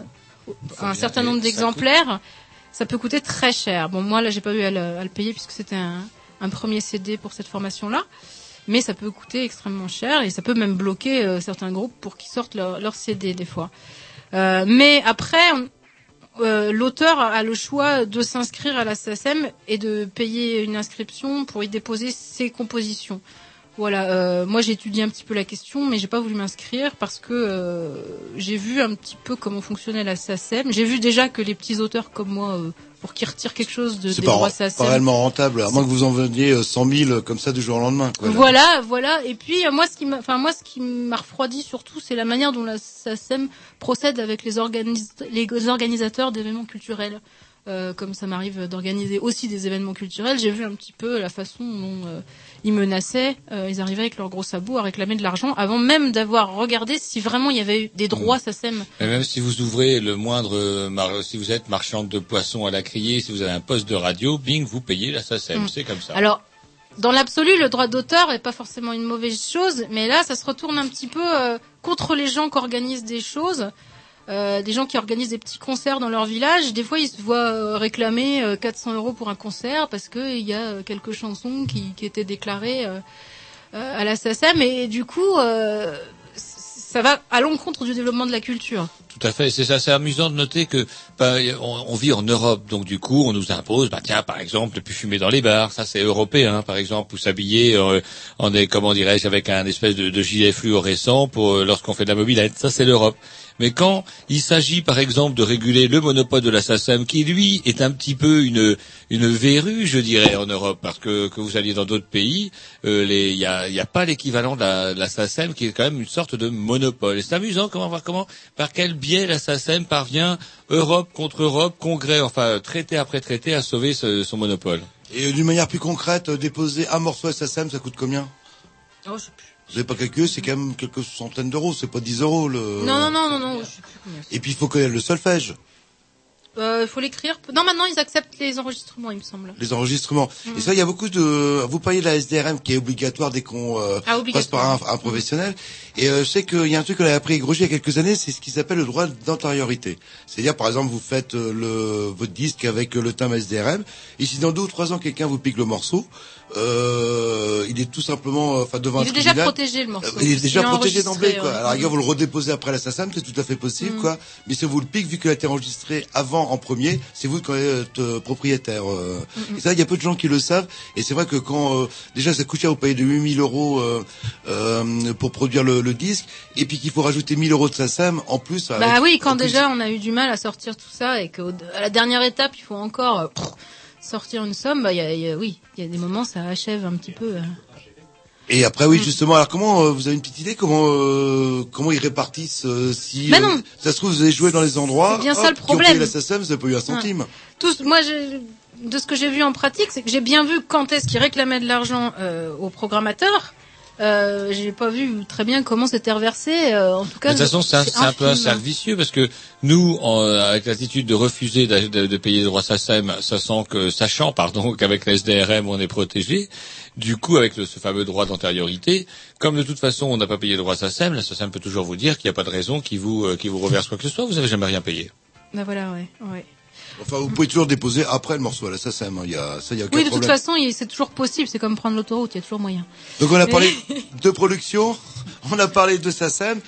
un certain nombre d'exemplaires. Ça peut coûter très cher. Bon, moi, là, j'ai pas eu à le, à le payer puisque c'était un, un premier CD pour cette formation-là. Mais ça peut coûter extrêmement cher et ça peut même bloquer euh, certains groupes pour qu'ils sortent leur, CD des fois. Euh, mais après, euh, l'auteur a le choix de s'inscrire à la SACEM et de payer une inscription pour y déposer ses compositions. Voilà, euh, moi j'ai étudié un petit peu la question, mais j'ai pas voulu m'inscrire parce que euh, j'ai vu un petit peu comment fonctionnait la SACEM. J'ai vu déjà que les petits auteurs comme moi, euh, pour qu'ils retirent quelque chose de, C'est des pas, droits pas SACEM, réellement rentable, à moins que vous en veniez euh, 100 000 comme ça du jour au lendemain. Quoi. Voilà, voilà. Et puis euh, moi, ce qui m'a, enfin moi, ce qui m'a refroidi surtout, c'est la manière dont la SACEM procède avec les, organis- les organisateurs d'événements culturels. euh, comme ça m'arrive d'organiser aussi des événements culturels, j'ai vu un petit peu la façon dont euh, ils menaçaient, euh, ils arrivaient avec leurs gros sabots à réclamer de l'argent avant même d'avoir regardé si vraiment il y avait eu des droits SACEM. Mais même si vous ouvrez le moindre, euh, mar- si vous êtes marchande de poissons à la criée, si vous avez un poste de radio, bing, vous payez la SACEM. Mm. C'est comme ça. Alors, dans l'absolu, le droit d'auteur est pas forcément une mauvaise chose, mais là, ça se retourne un petit peu euh, contre les gens qui organisent des choses. Euh, des gens qui organisent des petits concerts dans leur village, des fois ils se voient euh, réclamer euh, 400 euros pour un concert parce que il y a euh, quelques chansons qui, qui étaient déclarées euh, euh, à la SACEM et du coup euh, ça va à l'encontre du développement de la culture. Tout à fait. C'est. C'est amusant de noter que bah, on, on vit en Europe, donc du coup, on nous impose, bah tiens, par exemple, de plus fumer dans les bars. Ça, c'est européen, par exemple, ou s'habiller euh, en est comment dirais-je avec un espèce de, de gilet fluorescent pour euh, lorsqu'on fait de la mobilette. Ça, c'est l'Europe. Mais quand il s'agit, par exemple, de réguler le monopole de la SACEM, qui lui est un petit peu une une verrue, je dirais, en Europe, parce que que vous alliez dans d'autres pays, euh, il y a il y a pas l'équivalent de la, de la SACEM, qui est quand même une sorte de monopole. C'est amusant comment comment par quel biais la SACEM parvient Europe contre Europe, Congrès, enfin traité après traité, à sauver ce- son monopole. Et euh, d'une manière plus concrète, euh, déposer un morceau SSM, ça coûte combien? Oh, je sais plus. Vous avez pas calculé, c'est quand même quelques centaines d'euros, c'est pas 10 euros le... Non, non, non, non, non, je sais plus combien. Et puis il faut connaître le solfège, Euh, Il faut l'écrire. Non, maintenant ils acceptent les enregistrements, il me semble. les enregistrements. Mhm. Et ça, il y a beaucoup de... Vous parlez de la SDRM qui est obligatoire dès qu'on euh, Ah, passe par un, un professionnel. Et euh, je sais qu'il y a un truc qu'on avait appris Roger il y a quelques années, c'est ce qui s'appelle le droit d'antériorité. C'est-à-dire, par exemple, vous faites euh, le, votre disque avec euh, le thème SDRM, et si dans deux ou trois ans quelqu'un vous pique le morceau, euh, il est tout simplement, euh, enfin devant Il un est déjà protégé le morceau. Il est déjà Il protégé d'emblée, quoi. ouais. Alors, regarde, vous le redéposez après la SACEM, c'est tout à fait possible, Mm. quoi. Mais si vous le pique, vu qu'il a été enregistré avant, en premier, c'est vous qui êtes euh, propriétaire. euh. Mm, Et ça, il y a peu de gens qui le savent. Et c'est vrai que quand, euh, déjà, ça coûte cher, vous payez de 8000 euros pour produire le, le disque, et puis qu'il faut rajouter 1000 euros de SACEM, en plus. Bah avec- oui, quand plus- déjà on a eu du mal à sortir tout ça et qu'à la dernière étape il faut encore sortir une somme, bah il y a, y a- oui, il y a des moments ça achève un petit peu. euh. Et après, Mm. oui, justement, alors comment, euh, vous avez une petite idée comment euh, comment ils répartissent euh, si Bah non. ça se trouve vous avez joué dans les endroits C'est bien ça hop, le qui ont payé problème. la SACEM, vous n'avez pas eu un centime. Tous, moi, je, de ce que j'ai vu en pratique, c'est que j'ai bien vu quand est-ce qu'ils réclamaient de l'argent aux programmateurs. Euh, j'ai pas vu très bien comment c'était reversé. euh, en tout cas, de toute façon, c'est un, peu un cercle vicieux parce que nous, en, avec l'attitude de refuser de, de- de payer les droits SACEM, sachant que, sachant, pardon, (laughs) qu'avec la SDRM on est protégé, du coup, avec le- ce fameux droit d'antériorité, comme de toute façon on n'a pas payé le droit SACEM, la SACEM peut toujours vous dire qu'il n'y a pas de raison qui vous, euh, qui vous reverse quoi que ce soit, vous n'avez jamais rien payé. Bah voilà, ouais, ouais. Enfin, vous pouvez toujours déposer après le morceau à la SACEM. hein. Il y a ça, il y a aucun Oui, de toute problème. façon, c'est toujours possible. C'est comme prendre l'autoroute, il y a toujours moyen. Donc on a parlé (laughs) de production, on a parlé de SACEM,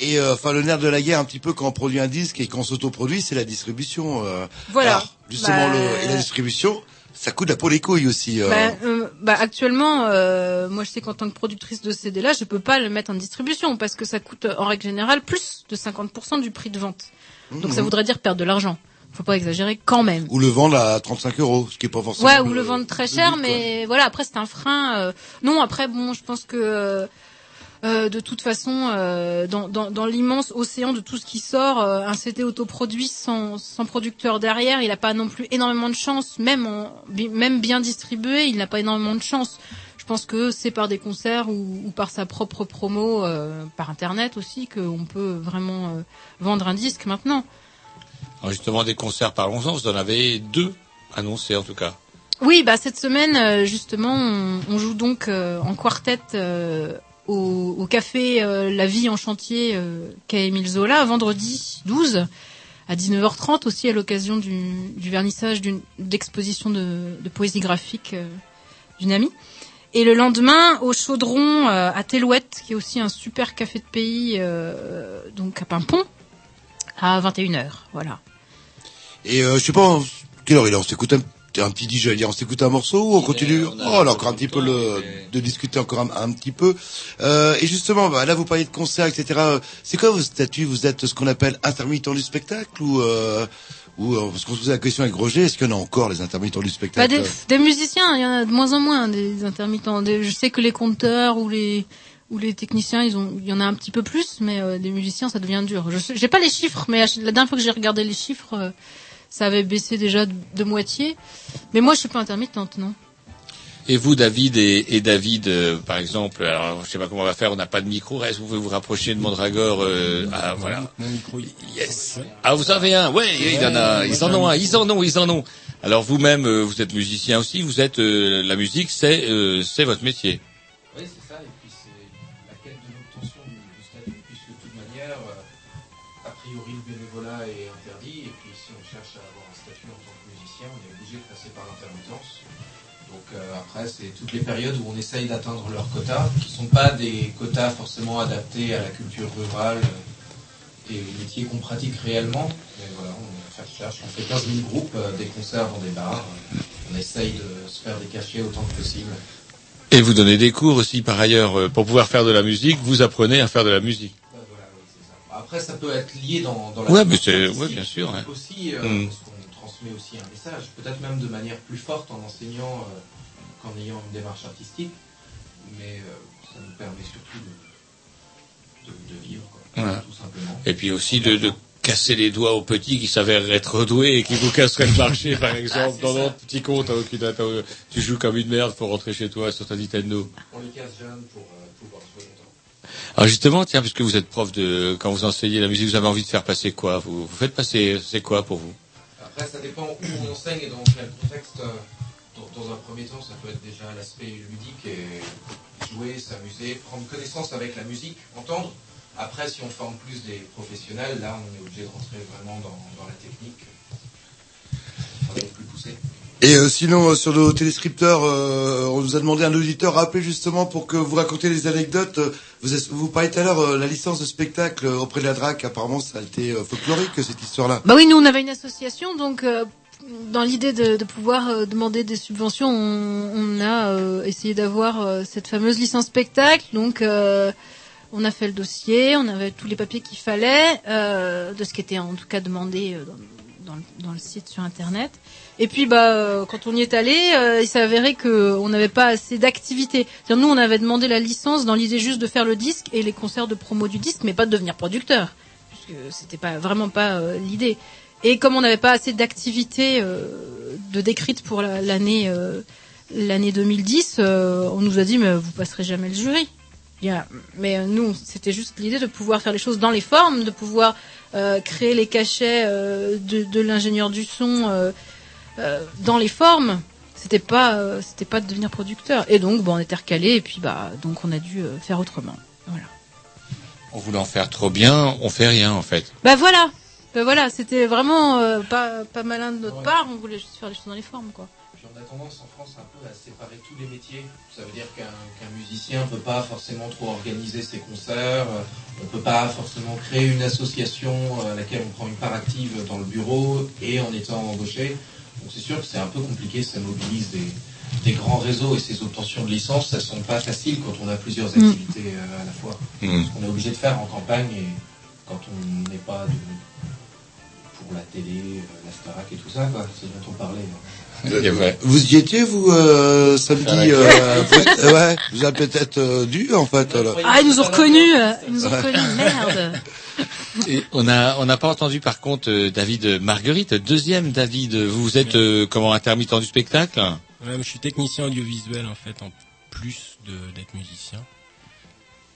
et euh, enfin le nerf de la guerre un petit peu quand on produit un disque et qu'on s'autoproduit, c'est la distribution. euh. Voilà. Alors, justement, Bah, le, et la distribution, ça coûte la peau les couilles aussi. euh. Bah, euh, bah, actuellement, euh, moi je sais qu'en tant que productrice de CD là, je peux pas le mettre en distribution parce que ça coûte en règle générale plus de 50% du prix de vente. Donc ça Mhm. voudrait dire perdre de l'argent. Faut pas exagérer quand même. Ou le vendre à 35 euros, ce qui est pas forcément. Ouais, ou le vendre très cher, mais voilà, après c'est un frein. euh, Non, après bon, je pense que euh, euh, de toute façon, euh, dans, dans, dans l'immense océan de tout ce qui sort, euh, un CD autoproduit sans, sans producteur derrière, il n'a pas non plus énormément de chance, même en, même bien distribué, il n'a pas énormément de chance. Je pense que c'est par des concerts ou, ou par sa propre promo, euh, par internet aussi, qu'on peut vraiment euh, vendre un disque maintenant. Alors justement, des concerts, parlons-en, vous en avez deux annoncés en tout cas. Oui, bah cette semaine euh, justement, on, joue donc euh, en quartet euh, au, café La Vie en chantier quai Émile Zola vendredi 12 à 19h30 aussi à l'occasion du, vernissage d'une d'exposition de, poésie graphique d'une amie. Et le lendemain au Chaudron à Tellouette, qui est aussi un super café de pays, donc à Pimpon, à 21h. Voilà. Et euh, je sais pas, quelle heure il est On s'écoute un, un petit DJ, on s'écoute un morceau ou on continue Oh, a encore un petit peu le, de discuter encore un, un petit peu. Euh, et justement, bah, là vous parlez de concerts, etc. C'est quoi vos statuts Vous êtes ce qu'on appelle intermittent du spectacle ou euh, ou euh, parce qu'on se posait la question avec Roger, est-ce qu'il y en a encore les intermittents du Bah, spectacle des, des musiciens, il y en a de moins en moins des intermittents. Des- je sais que les compteurs ou les ou les techniciens, ils ont, il y en a un petit peu plus, mais euh, des musiciens, ça devient dur. Je sais- j'ai pas les chiffres, mais la dernière fois que j'ai regardé les chiffres, euh, ça avait baissé déjà de, de moitié. Mais moi, je suis pas intermittente, non. Et vous, David et, et David, euh, par exemple, alors je sais pas comment on va faire, on n'a pas de micro. Est-ce que vous pouvez vous rapprocher de Mandragore euh, ah, voilà. Mon micro, Yes. Ah, vous en avez un Ouais, il en a. Ils en ont un. Ils en ont. Ils en ont. Alors vous-même, euh, vous êtes musicien aussi. Vous êtes euh, la musique, c'est euh, c'est votre métier. Oui, c'est ça, après, c'est toutes les périodes où on essaye d'atteindre leurs quotas, qui ne sont pas des quotas forcément adaptés à la culture rurale euh, et aux métiers qu'on pratique réellement. Mais voilà, on fait recherche, on fait 15 000 groupes, euh, des concerts dans des bars, euh, on essaye de se faire des cachets autant que possible. Et vous donnez des cours aussi par ailleurs pour pouvoir faire de la musique. Vous apprenez à faire de la musique. Après, ça peut être lié dans, dans la Ouais, dimension mais c'est- artistique ouais, bien sûr, hein. Aussi, euh, Mm. parce qu'on transmet aussi un message, peut-être même de manière plus forte en enseignant euh, qu'en ayant une démarche artistique, mais euh, ça nous permet surtout de, de, de vivre, quoi, tout simplement. Et puis aussi de, de casser les doigts aux petits qui s'avèrent être doués et qui vous casseraient le marché, (laughs) par exemple. dans notre petit compte, hein, date, euh, tu joues comme une merde pour rentrer chez toi sur ta Nintendo. On les casse jeunes pour euh, pouvoir jouer longtemps. Alors justement, tiens, puisque vous êtes prof de, quand vous enseignez la musique, vous avez envie de faire passer quoi? Vous, vous faites passer, c'est quoi pour vous? Après, ça dépend où on enseigne et dans quel contexte. euh, Dans, un premier temps, ça peut être déjà l'aspect ludique et jouer, s'amuser, prendre connaissance avec la musique, entendre. Après, si on forme plus des professionnels, là, on est obligé de rentrer vraiment dans, dans la technique. Ça va être plus poussé. Et euh, sinon, euh, sur nos téléscripteurs, euh, on nous a demandé un auditeur rappelé justement pour que vous racontiez les anecdotes. Vous, êtes- vous parliez tout à l'heure euh, la licence de spectacle auprès de la DRAC. Apparemment, ça a été euh, folklorique cette histoire-là. Bah oui, nous on avait une association, donc euh, dans l'idée de, de pouvoir euh, demander des subventions, on, on a euh, essayé d'avoir euh, cette fameuse licence spectacle. Donc euh, on a fait le dossier, on avait tous les papiers qu'il fallait, euh, de ce qui était en tout cas demandé euh, dans, dans le, dans le site sur internet. Et puis bah quand on y est allé, il s'est avéré que on n'avait pas assez d'activités. Nous on avait demandé la licence dans l'idée juste de faire le disque et les concerts de promo du disque, mais pas de devenir producteur puisque c'était pas vraiment pas l'idée. Et comme on n'avait pas assez d'activités euh, de décrites pour la- l'année euh, l'année 2010, euh, on nous a dit mais vous passerez jamais le jury. Mais nous c'était juste l'idée de pouvoir faire les choses dans les formes, de pouvoir euh, créer les cachets euh, de, de l'ingénieur du son euh, dans les formes. C'était pas c'était pas de devenir producteur. Et donc bon on était recalé et puis bah donc on a dû faire autrement. Voilà. En faire trop bien, on fait rien en fait. Bah voilà, bah voilà, c'était vraiment euh, pas pas malin de notre part. On voulait juste faire les choses dans les formes, quoi. Puis on a tendance en France un peu à séparer tous les métiers. Ça veut dire qu'un qu'un musicien ne peut pas forcément trop organiser ses concerts, euh, on ne peut pas forcément créer une association euh, à laquelle on prend une part active dans le bureau et en étant embauché. Donc c'est sûr que c'est un peu compliqué, ça mobilise des, des grands réseaux et ces obtentions de licences, ça ne sont pas faciles quand on a plusieurs Mm. activités à la fois. Mm. Ce qu'on est obligé de faire en campagne et quand on n'est pas de- pour la télé, euh, la Starac et tout ça, quoi, c'est dont on parlait. hein. (laughs) C'est vrai. Vous y étiez vous euh, samedi ouais. euh, (laughs) vous- Ouais, vous avez peut-être euh, dû en fait. alors. Ah, ils nous ont reconnus, euh, ils nous ont reconnus, merde. (laughs) Et on a on n'a pas entendu par contre euh, David Marguerite, deuxième David. Vous êtes euh, comment intermittent du spectacle? Ouais, je suis technicien audiovisuel en fait, en plus de d'être musicien.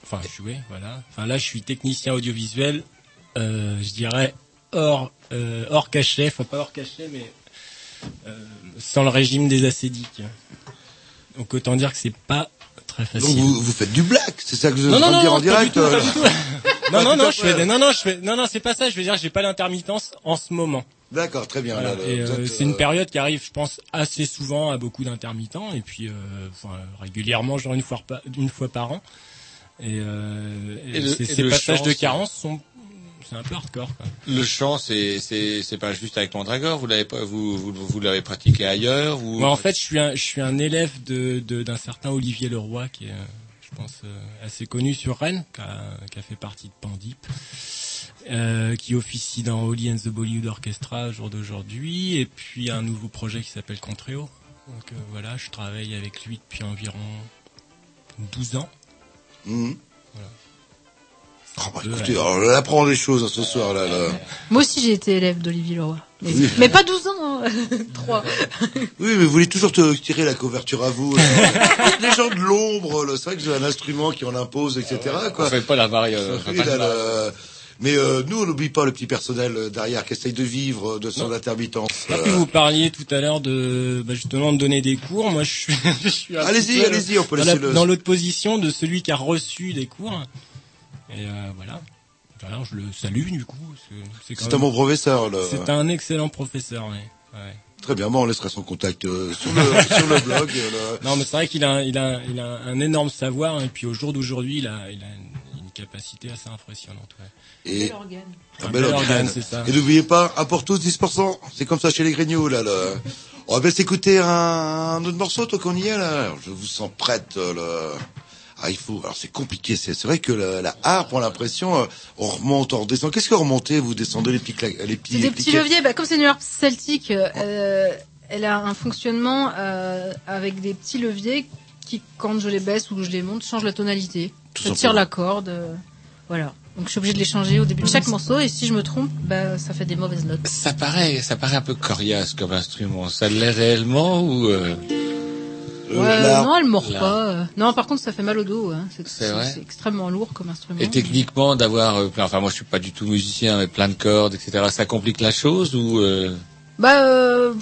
Enfin, jouer, voilà. Enfin là, je suis technicien audiovisuel, euh, je dirais hors euh, hors cachet, enfin pas hors cachet, mais euh, sans le régime des acédiques. Donc autant dire que c'est pas très facile. Donc vous, vous faites du black, c'est ça que non, non, de non, dire en direct tout, euh, (laughs) non, non, non, je fais non, non, je fais, non, non, c'est pas ça. Je veux dire, j'ai pas l'intermittence en ce moment. D'accord, très bien. Voilà. euh, c'est une euh, période qui arrive, je pense, assez souvent à beaucoup d'intermittents, et puis euh, enfin, régulièrement, genre une fois, par- une fois par an. Et, euh, et Et le- ces, et ces le passages de carence sont, c'est un peu hardcore. Quoi. Le chant, c'est c'est c'est pas juste avec Mandragore. Vous l'avez pas vous vous, vous l'avez pratiqué ailleurs. Vous... Moi, en fait, je suis un, je suis un élève de de- d'un certain Olivier Leroy, qui est, je pense, euh, assez connu sur Rennes, qui a, qui a fait partie de Pandip. Euh, qui officie dans Holly and the Bollywood Orchestra au jour d'aujourd'hui, et puis un nouveau projet qui s'appelle Contreo. Donc euh, voilà, je travaille avec lui depuis environ 12 ans. Mhm. Voilà. Écoutez, alors, on apprend des choses hein, ce soir là. là. Moi aussi, j'ai été élève d'Olivier Leroy. Mais, Oui. mais pas 12 ans, hein. (laughs) 3. Oui, mais vous voulez toujours te tirer la couverture à vous. là. (laughs) les gens de l'ombre, là, c'est vrai que j'ai un instrument qui en impose, etc. Quoi. On fait pas la varie, euh. Mais euh, nous, on n'oublie pas le petit personnel euh, derrière qui essaye de vivre euh, de son intermittence. Là, euh. puis vous parliez tout à l'heure de bah, justement de donner des cours. Moi, je suis, (laughs) je suis Allez-y, allez-y, on peut dans, laisser la- le- dans l'autre position de celui qui a reçu des cours. Et euh, voilà. Alors, je le salue du coup. C'est un bon professeur. C'est un excellent professeur. Oui. Ouais. Très bien, bon, on laissera son contact euh, sur, le, (laughs) sur le blog. euh. Non, mais c'est vrai qu'il a, il a, il a un énorme savoir. Et puis au jour d'aujourd'hui, il a, il a une, une capacité assez impressionnante. Ouais. Et Un un bel organe. organe, c'est ça. Et n'oubliez pas, un pour tous, 10%. C'est comme ça chez les Grignoux, là. là. On va bien s'écouter un, un autre morceau, toi qu'on y est, là. Alors, je vous sens prête, là. Ah, il faut. Alors, c'est compliqué. C'est c'est vrai que la, la harpe, on a l'impression, euh, on remonte, on redescend. Qu'est-ce que vous remontez Vous descendez les petits, cla- les petits. Des les petits leviers. Bah, comme c'est une harpe celtique, euh, elle a un fonctionnement euh, avec des petits leviers qui, quand je les baisse ou que je les monte, changent la tonalité. Tout ça tire la corde. euh, voilà. Donc je suis obligée de les changer au début de chaque morceau et si je me trompe, bah, ça fait des mauvaises notes. Ça paraît, ça paraît un peu coriace comme instrument. Ça l'est réellement ou euh... L'harpe- non, elle mord pas. euh. Non, par contre, ça fait mal au dos. Hein. C'est extrêmement lourd comme instrument. Et techniquement, d'avoir, euh, plein- enfin moi je suis pas du tout musicien, mais plein de cordes, etc. Ça complique la chose ou euh... Bah euh,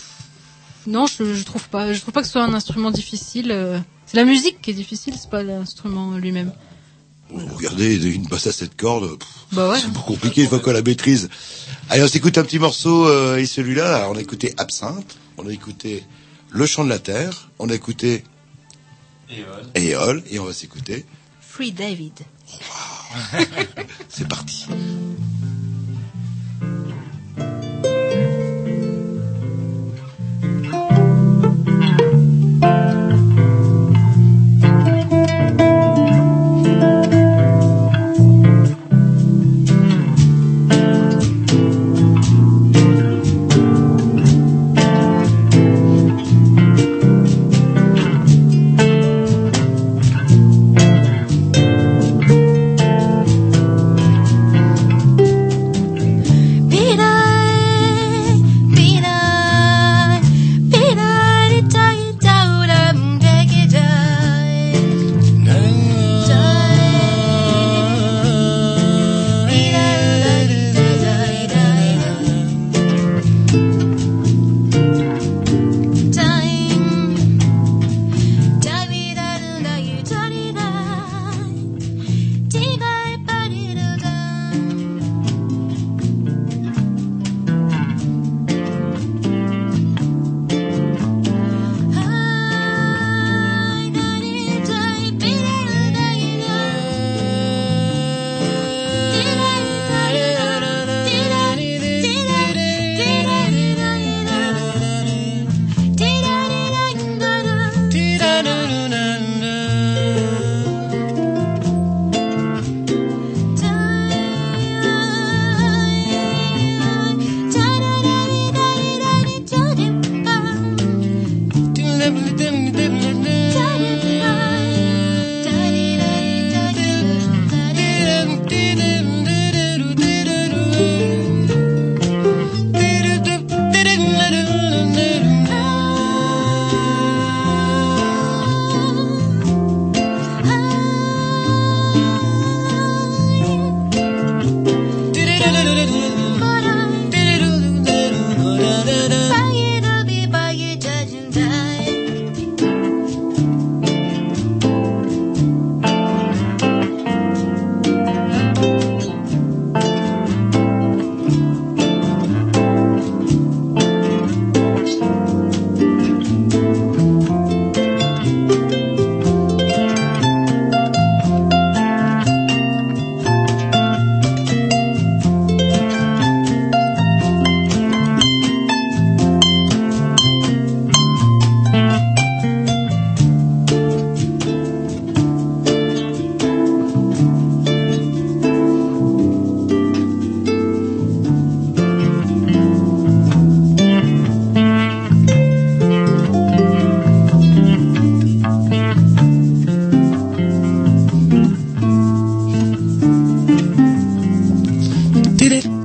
non, je, je trouve pas. Je trouve pas que ce soit un instrument difficile. euh. C'est la musique qui est difficile, c'est pas l'instrument lui-même. Regardez, une basse à cordes. pff, Bah ouais. C'est pas compliqué une fois qu'on la maîtrise. Allez, on s'écoute un petit morceau, euh, et celui-là, on a écouté Absinthe, on a écouté Le Chant de la Terre, on a écouté Éole, et on va s'écouter. Free David. (laughs) C'est parti.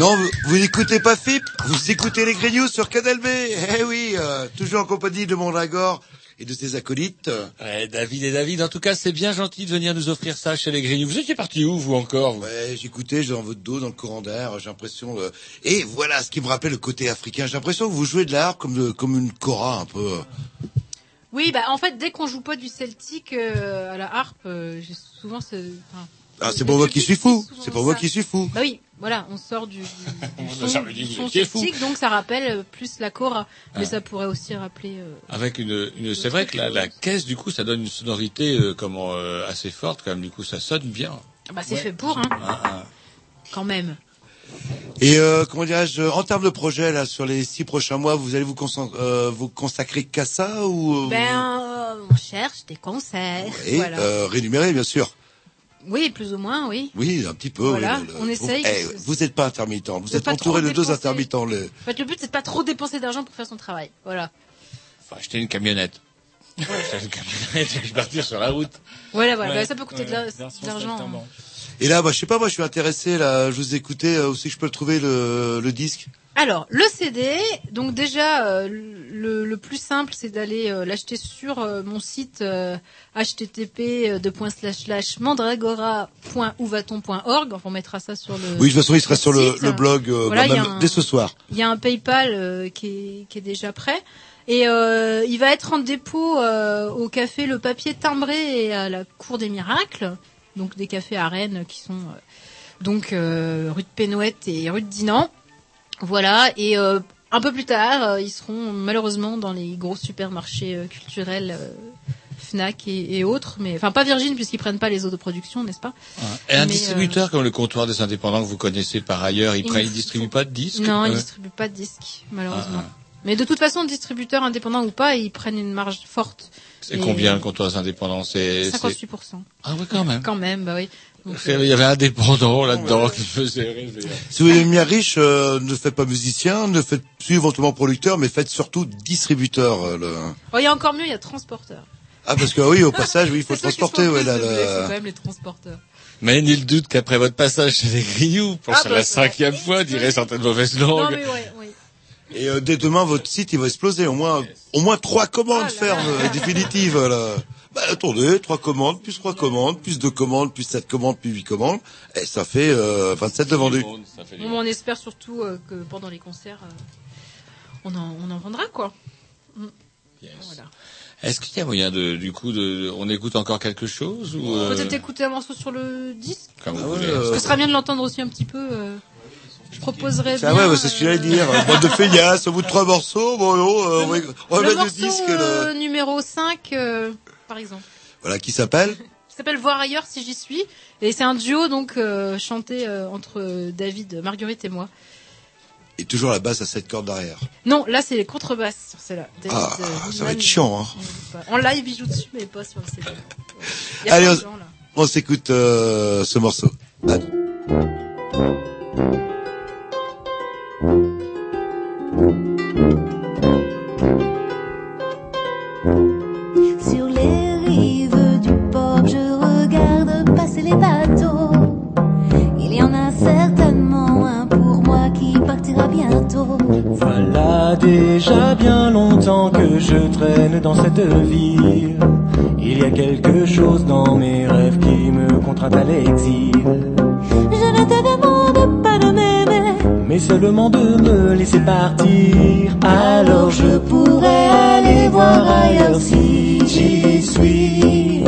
Non, vous, vous n'écoutez pas FIP, vous écoutez les Grignoux sur Canal B. Eh oui, euh, toujours en compagnie de mon Lagor et de ses acolytes. Ouais, David et David, en tout cas, c'est bien gentil de venir nous offrir ça chez les Grignoux. Vous étiez parti où, vous encore vous? Ouais, j'écoutais, j'ai dans votre dos, dans le courant d'air, j'ai l'impression... euh, Et voilà, ce qui me rappelle le côté africain, j'ai l'impression que vous jouez de l'art comme, de- comme une cora un peu. Oui, bah en fait, dès qu'on joue pas du celtique euh, à la harpe, euh, j'ai souvent ce. enfin, Ah, c'est pour moi qui suis fou, c'est pour moi qui suis fou. Bah oui, voilà, on sort du, du, du (laughs) son, du son celtique, donc ça rappelle euh, plus la cora, mais Ah. ça pourrait aussi rappeler. euh, Avec une, une c'est vrai que la, la caisse, du coup, ça donne une sonorité euh, comment euh, assez forte quand même. Du coup, ça sonne bien. Bah c'est Ouais. fait pour, hein, Ah, ah. quand même. Et euh, comment dirais-je, en termes de projet là, sur les six prochains mois, vous allez vous, euh, consacrer qu'à ça ou euh, Ben, euh, on cherche des concerts. et voilà. euh, rémunéré bien sûr. Oui, plus ou moins, oui. Oui, un petit peu. Voilà, oui, le- le- on essaye. Eh, vous n'êtes pas intermittent, vous êtes entouré de deux intermittents. Le... En fait, le but c'est de pas trop dépenser d'argent pour faire son travail. Voilà. Faut acheter une camionnette. Faut (laughs) acheter une camionnette et puis partir sur la route. Voilà, voilà. Ouais. Bah, ça peut coûter de l'argent. Et là, bah, je sais pas, moi, je suis intéressé. Là, je vous écoutais euh, aussi. Je peux le trouver le, le disque? Alors, le CD, donc déjà, euh, le, le plus simple, c'est d'aller euh, l'acheter sur euh, mon site euh, http mandragora.ouvaton.org. Enfin, on mettra ça sur le. Oui, de toute façon, il sera sur le, le blog euh, Voilà, bah, même un- dès ce soir. Il y a un PayPal euh, qui, est, qui est déjà prêt. Et euh, il va être en dépôt euh, au café Le Papier Timbré et à la Cour des Miracles. Donc des cafés à Rennes qui sont euh, donc euh, rue de Pénouette et rue de Dinan. Voilà. Et euh, un peu plus tard, ils seront malheureusement dans les gros supermarchés culturels Fnac et, et autres. Mais enfin pas Virgin puisqu'ils prennent pas les eaux de production, n'est-ce pas? Et un Mais, distributeur comme le comptoir des indépendants que vous connaissez par ailleurs, il, Il il faut- distribue pas de disques Non, ils Ouais. distribuent pas de disques, malheureusement. Ah, Mais de toute façon, distributeur indépendant ou pas, ils prennent une marge forte. C'est Et combien le comptoir des indépendants C'est 58%. Ah oui, quand même. Quand même, bah oui. Donc, Il y avait un dépendant là-dedans qui faisait rêver. Si vous voulez devenir riche, euh, ne faites pas musicien, ne faites plus éventuellement producteur, mais faites surtout distributeur. euh, le... Oh, il y a encore mieux, il y a transporteur. Ah, parce que oui, au passage, oui, il faut C'est ceux qui transporter. Ouais, plus là, là. C'est quand même les transporteurs. Mais nul doute qu'après votre passage chez les Grignoux, pour Ah, bah, la cinquième fois, dirait certaines mauvaises Non, langues. mais ouais, oui. Et euh, dès demain, votre site, il va exploser. Au moins, au moins trois commandes Ah fermes euh, définitives. Là. Bah, attendez, trois commandes, plus trois commandes, plus deux commandes, plus sept commandes, plus huit commandes. Et ça fait euh, 27 de vendus. Bon, on espère surtout euh, que pendant les concerts, euh, on, en, on en vendra, quoi. Mm. Voilà. Est-ce qu'il y a moyen de, du coup, de, on écoute encore quelque chose ou euh, Peut-être écouter un morceau sur le disque comme Ah vous ouais, voulez. euh, Parce que ce serait bien de l'entendre aussi un petit peu. Euh, je proposerais Ah ouais, c'est ce que j'allais dire. Bande de feignasses, au bout de trois morceaux, bon, non, euh, on va, on va le mettre le morceau disque. euh, là. numéro 5, euh, par exemple. Voilà, qui s'appelle (laughs) qui s'appelle Voir ailleurs si j'y suis. Et c'est un duo donc euh, chanté euh, entre euh, David, Marguerite et moi. Et toujours la basse à sept cordes derrière. Non, là c'est les contrebasses sur celle-là. Ah, euh, ça va être chiant, hein. En live il joue dessus mais pas sur le CD. (laughs) Allez, on, s'écoute euh, ce morceau. Allez. Sur les rives du port, je regarde passer les bateaux. Il y en a certainement un pour moi qui partira bientôt. Voilà déjà bien longtemps que je traîne dans cette ville. Il y a quelque chose dans mes rêves qui me contraint à l'exil. Je ne te demande Mais seulement de me laisser partir. alors je pourrais aller voir ailleurs si j'y suis.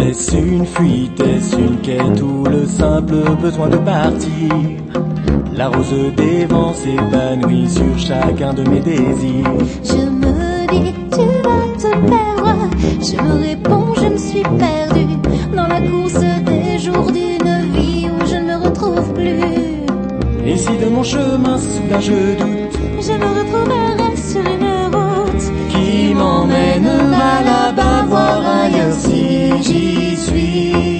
Est-ce une fuite, est-ce une quête ou le simple besoin de partir? La rose des vents s'épanouit sur chacun de mes désirs. Tu vas te perdre. Je me réponds, je me suis perdue dans la course des jours d'une vie où je ne me retrouve plus. Et si de mon chemin soudain je doute Je me retrouverai sur une route qui m'emmène à là-bas voir ailleurs si j'y suis.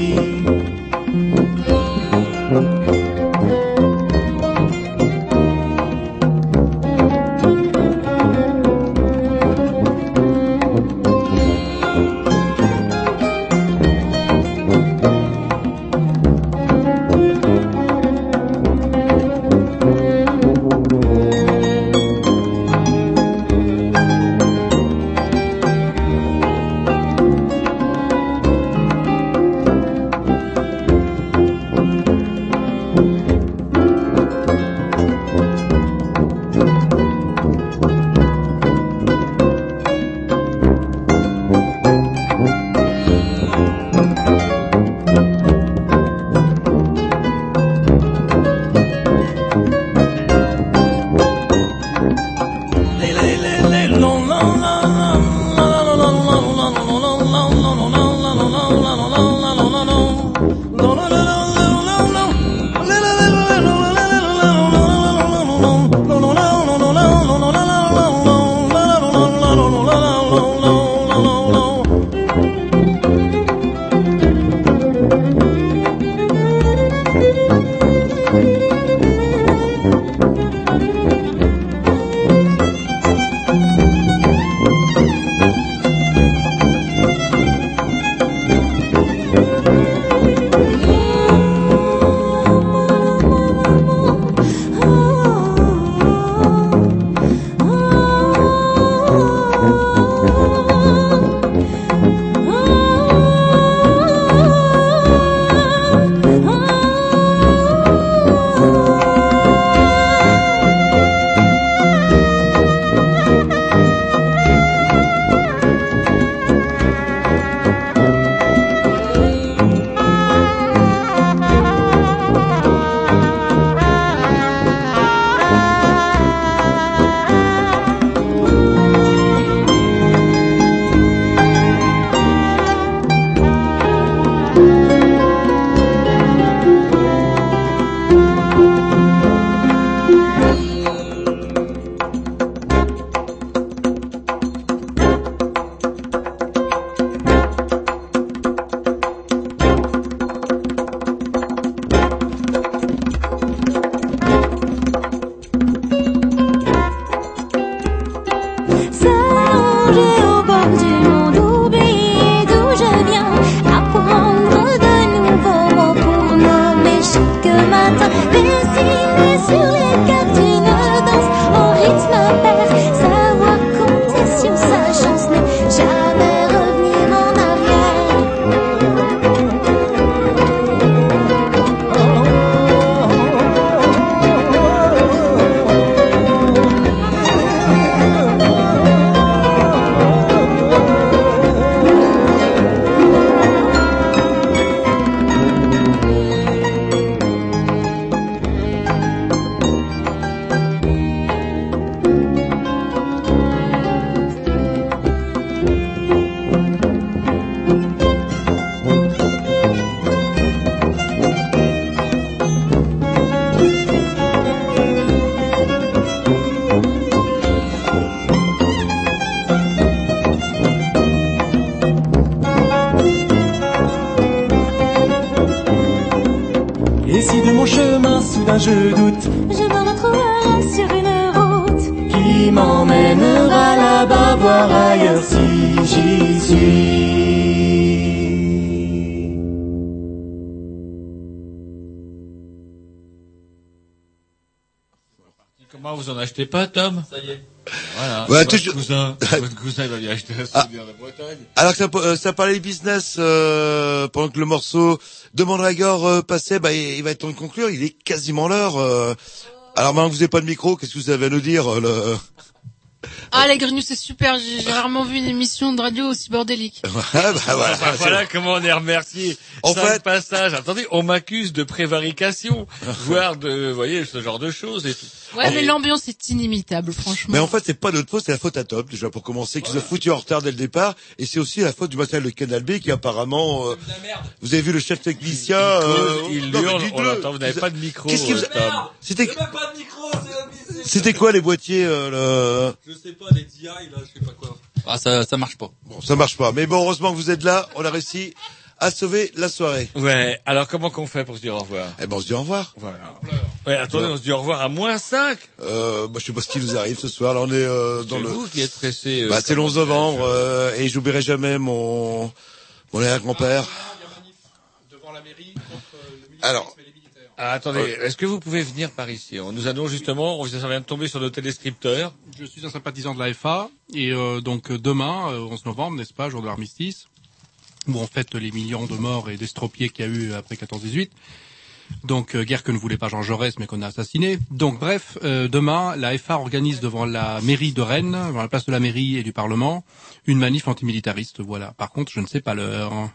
Pas, Tom? Ça y est. Voilà. Ouais, votre toujours- cousin, (laughs) votre cousin, il va lui acheter un Ah. souvenir de Bretagne. Alors que ça, euh, ça parlait business euh, pendant que le morceau de Mandragore euh, passait, bah, il, il va être temps de conclure. Il est quasiment l'heure. euh. Alors maintenant que vous n'avez pas de micro, qu'est-ce que vous avez à nous dire euh, le... Ah, les Grignoux, c'est super. J'ai rarement vu une émission de radio aussi bordélique. (laughs) Ah, bah, voilà, Enfin, voilà comment on est remercié. En Cinq fait- passages. Attendez, on m'accuse de prévarication, (laughs) voire de, vous voyez, ce genre de choses et tout. Ouais, mais l'ambiance est inimitable, franchement. Mais en fait, c'est pas notre faute, c'est la faute à Top, déjà, pour commencer, qui nous a foutu en retard dès le départ. Et c'est aussi la faute du matériel de Canal B, qui apparemment... euh, vous avez vu le chef technicien... euh, il non, hurle, on l'entend, vous n'avez pas de micro, Qu'est-ce qui vous... euh. C'était... C'était quoi les boîtiers euh, le... Je sais pas, les DI, là, je sais pas quoi. Ah, ça, ça marche pas. Bon, ça marche pas. Mais bon, heureusement que vous êtes là. On a réussi à sauver la soirée. Ouais, alors comment qu'on fait pour se dire au revoir? Eh ben, on se dit au revoir. Voilà. Ouais, attendez, on se dit au revoir à moins 5 Euh, bah, je sais pas ce qui nous arrive ce soir. Là, on est euh, dans C'est le... vous qui êtes pressé. euh, Bah, c'est le comment 11 novembre, euh, et j'oublierai jamais mon, mon arrière-grand-père. Alors, Ah, attendez, est-ce que vous pouvez venir par ici On nous annonce justement, on vient de tomber sur nos téléscripteurs. Je suis un sympathisant de la FA et euh, donc euh, demain, euh, 11 novembre, n'est-ce pas, jour de l'armistice, où on fête les millions de morts et d'estropiés qu'il y a eu après 14-18. Donc euh, guerre que ne voulait pas Jean Jaurès mais qu'on a assassiné. Donc bref, euh, demain la FA organise devant la mairie de Rennes, devant la place de la mairie et du Parlement, une manif antimilitariste. Voilà. Par contre, je ne sais pas l'heure.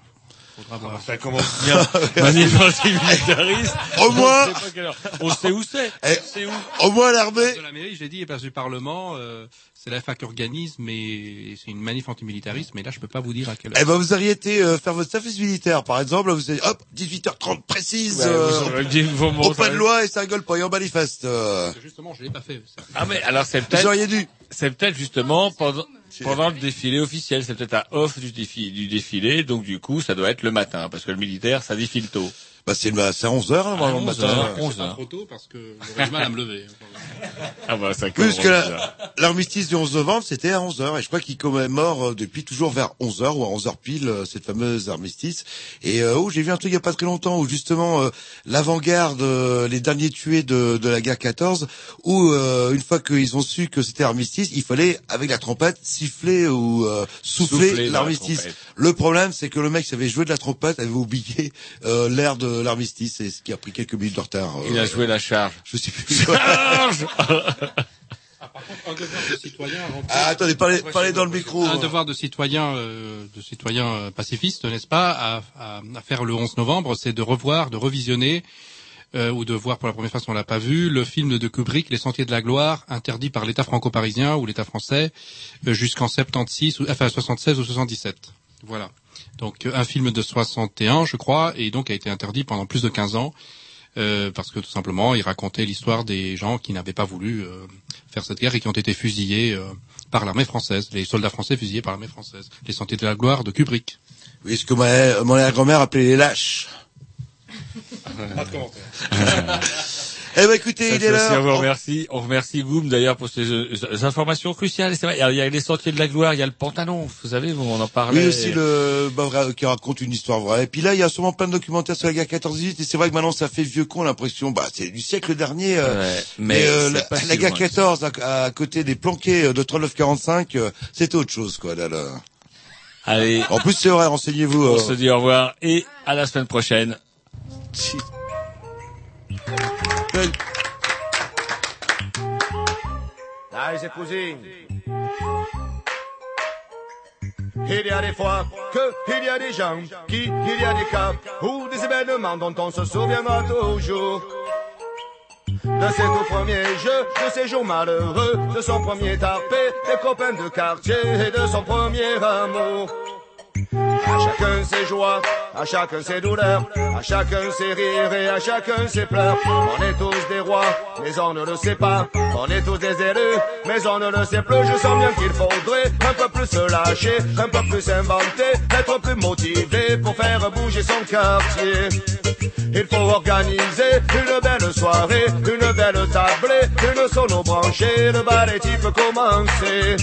Faudra voir. Ça commence bien. (laughs) Manif antimilitariste. Au moins- On sait pas quelle heure. On sait où c'est. Eh, C'est où au moins l'armée. de la mairie, j'ai dit, et place du Parlement, euh, c'est la FA qui organise, mais c'est une manif antimilitariste, mais là je peux pas vous dire à quelle heure. Eh ben, vous auriez été euh, faire votre service militaire, par exemple. Vous avez hop, 18h30 précise. Ouais, euh, vous dit au pas de loi et ça rigole pas. Et on manifeste. euh. Justement, je l'ai pas fait. ça. Ah mais alors c'est Vous peut-être. auriez dû. C'est peut-être justement pendant pendant le défilé officiel, c'est peut-être un off du défi du défilé, donc du coup ça doit être le matin parce que le militaire ça défile tôt. Bah, c'est à 11h, là, normalement, le 11 matin. heures, C'est 11 pas heures. trop tôt parce que j'aurais du mal à me lever. Ah bah ça parce que l'armistice du 11 novembre, c'était à 11h. Et je crois qu'il commémore euh, depuis toujours vers 11h ou à 11h pile euh, cette fameuse armistice. Et euh, oh, j'ai vu un truc il y a pas très longtemps où justement euh, l'avant-garde, euh, les derniers tués de, de la guerre 14, où euh, une fois qu'ils ont su que c'était armistice, il fallait avec la trompette siffler ou euh, souffler, Souffler l'armistice. Le problème, c'est que le mec qui avait joué de la trompette avait oublié euh, l'air de l'armistice, et ce qui a pris quelques minutes de retard. Il Euh, a joué la charge. Je sais plus. Charge Un devoir de citoyen. Ah, attendez, parlez, parlez dans le micro. Un devoir de citoyen, euh, de citoyen euh, pacifiste, n'est-ce pas, à, à- à faire le 11 novembre, c'est de revoir, de revisionner euh, ou de voir pour la première fois si on l'a pas vu le film de Kubrick, Les Sentiers de la Gloire, interdit par l'État franco-parisien ou l'État français euh, jusqu'en 76, ou, enfin 76 ou 77. Voilà. Donc un film de 61, je crois, et donc a été interdit pendant plus de 15 ans. euh, parce que tout simplement, il racontait l'histoire des gens qui n'avaient pas voulu euh, faire cette guerre et qui ont été fusillés euh, par l'armée française, les soldats français fusillés par l'armée française. Les Sentiers de la Gloire de Kubrick. Oui, ce que ma, mon arrière-grand-mère appelait les lâches. Pas de commentaire. (laughs) Eh ben écoutez, il est On là. vous remercie, on remercie Goum d'ailleurs pour ces, ces informations cruciales. C'est vrai, il y a- les sentiers de la gloire, il y a le Pantalon, vous savez, on en parlait. Oui, aussi le bah, vrai, qui raconte une histoire vraie. Et puis là, il y a sûrement plein de documentaires sur la guerre 14-18. Et c'est vrai que maintenant, ça fait vieux con l'impression. Bah, c'est du siècle dernier. euh, Ouais, mais mais euh, la, pas si la guerre loin. 14 à, à côté des planqués euh, de 39-45, euh, c'était autre chose, quoi. Là, là. Allez, En plus, c'est vrai, renseignez-vous. on euh. se dit au revoir et à la semaine prochaine. Il y a des fois que il y a des gens qui, il y a des cas ou des événements dont on se souviendra toujours. De ses tout premiers jeux, de ses jours malheureux, de son premier tapé, des copains de quartier et de son premier amour. À chacun ses joies, à chacun ses douleurs, à chacun ses rires et à chacun ses pleurs. On est tous des rois, mais on ne le sait pas. On est tous des élus, mais on ne le sait plus. Je sens bien qu'il faudrait un peu plus se lâcher, un peu plus inventer, être plus motivé pour faire bouger son quartier. Il faut organiser une belle soirée, une belle tablée, une sono branchée, le ballet peut commencer.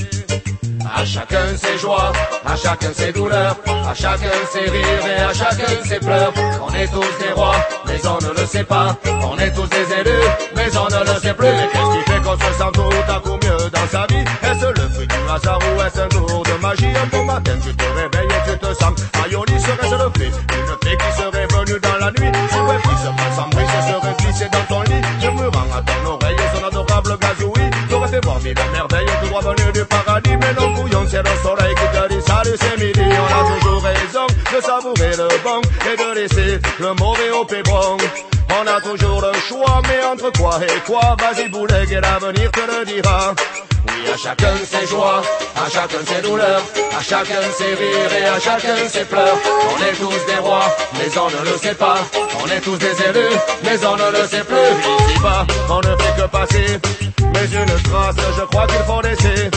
À chacun ses joies, à chacun ses douleurs, à chacun ses rires et à chacun ses pleurs. On est tous des rois, mais on ne le sait pas. On est tous des élus, mais on ne le sait plus. Mais qu'est-ce qui fait qu'on se sent tout à coup mieux? Dans sa vie. Est-ce le fruit du hasard ou est-ce un tour de magie? Un beau matin tu te réveilles et tu te sens aïoli. Serait-ce le fait Une fée qui serait venue dans la nuit? Serait prise par sans brise serait glissée dans ton lit. Murmurant à ton oreille son adorable gazouille. T'aurais fait voir mille merveilles tout droit venu du paradis. Mais non couillon c'est le soleil qui te dit salut c'est midi. On a toujours raison de savourer le bon Et de laisser le mauvais au pébron on a toujours le choix, mais entre quoi et quoi Vas-y boulet et l'avenir te le dira oui, à chacun ses joies, à chacun ses douleurs, à chacun ses rires et à chacun ses pleurs. On est tous des rois, mais on ne le sait pas. On est tous des élus, mais on ne le sait plus. Ici bas, on ne fait que passer, mais une trace, je crois qu'il faut laisser.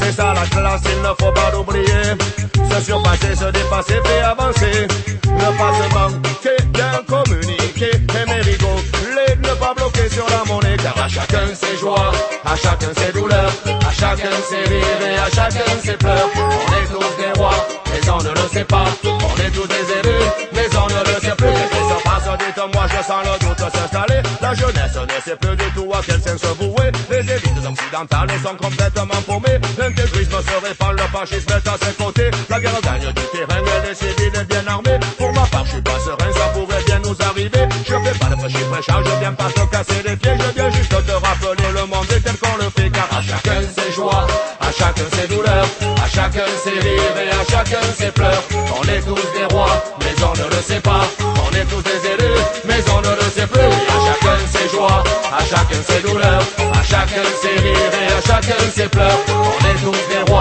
C'est ça la classe, il ne faut pas l'oublier. Se surpasser, se dépasser, fait avancer. Ne pas se manquer, bien communiquer, aimer rigoler, ne pas bloquer sur la monnaie. Car à chacun ses joies, à chacun ses douleurs, à chacun ses rires et à chacun ses pleurs. On est tous des rois, mais on ne le sait pas. On est tous des élus, mais on ne le sait plus. Passe, dites-moi, je sens le doute s'installer. La jeunesse ne sait plus du tout à quel sens se vouer. Les élites occidentales sont complètement paumées. L'intégrisme se répand, le fascisme est à ses côtés. La guerre gagne du terrain et les civils bien armés. Pour ma part, je suis pas serein, ça pourrait bien nous arriver. Je fais pas de fraîchis prêchage, je viens pas te casser les pieds. Je viens juste te rappeler le monde est tel qu'on le fait. Car à chacun ses joies, à chacun ses douleurs, à chacun ses rires et à chacun ses pleurs. On est tous des rois, mais on ne le sait pas. On est tous des chacun ses rires et à chacun ses pleurs. On est tous des rois,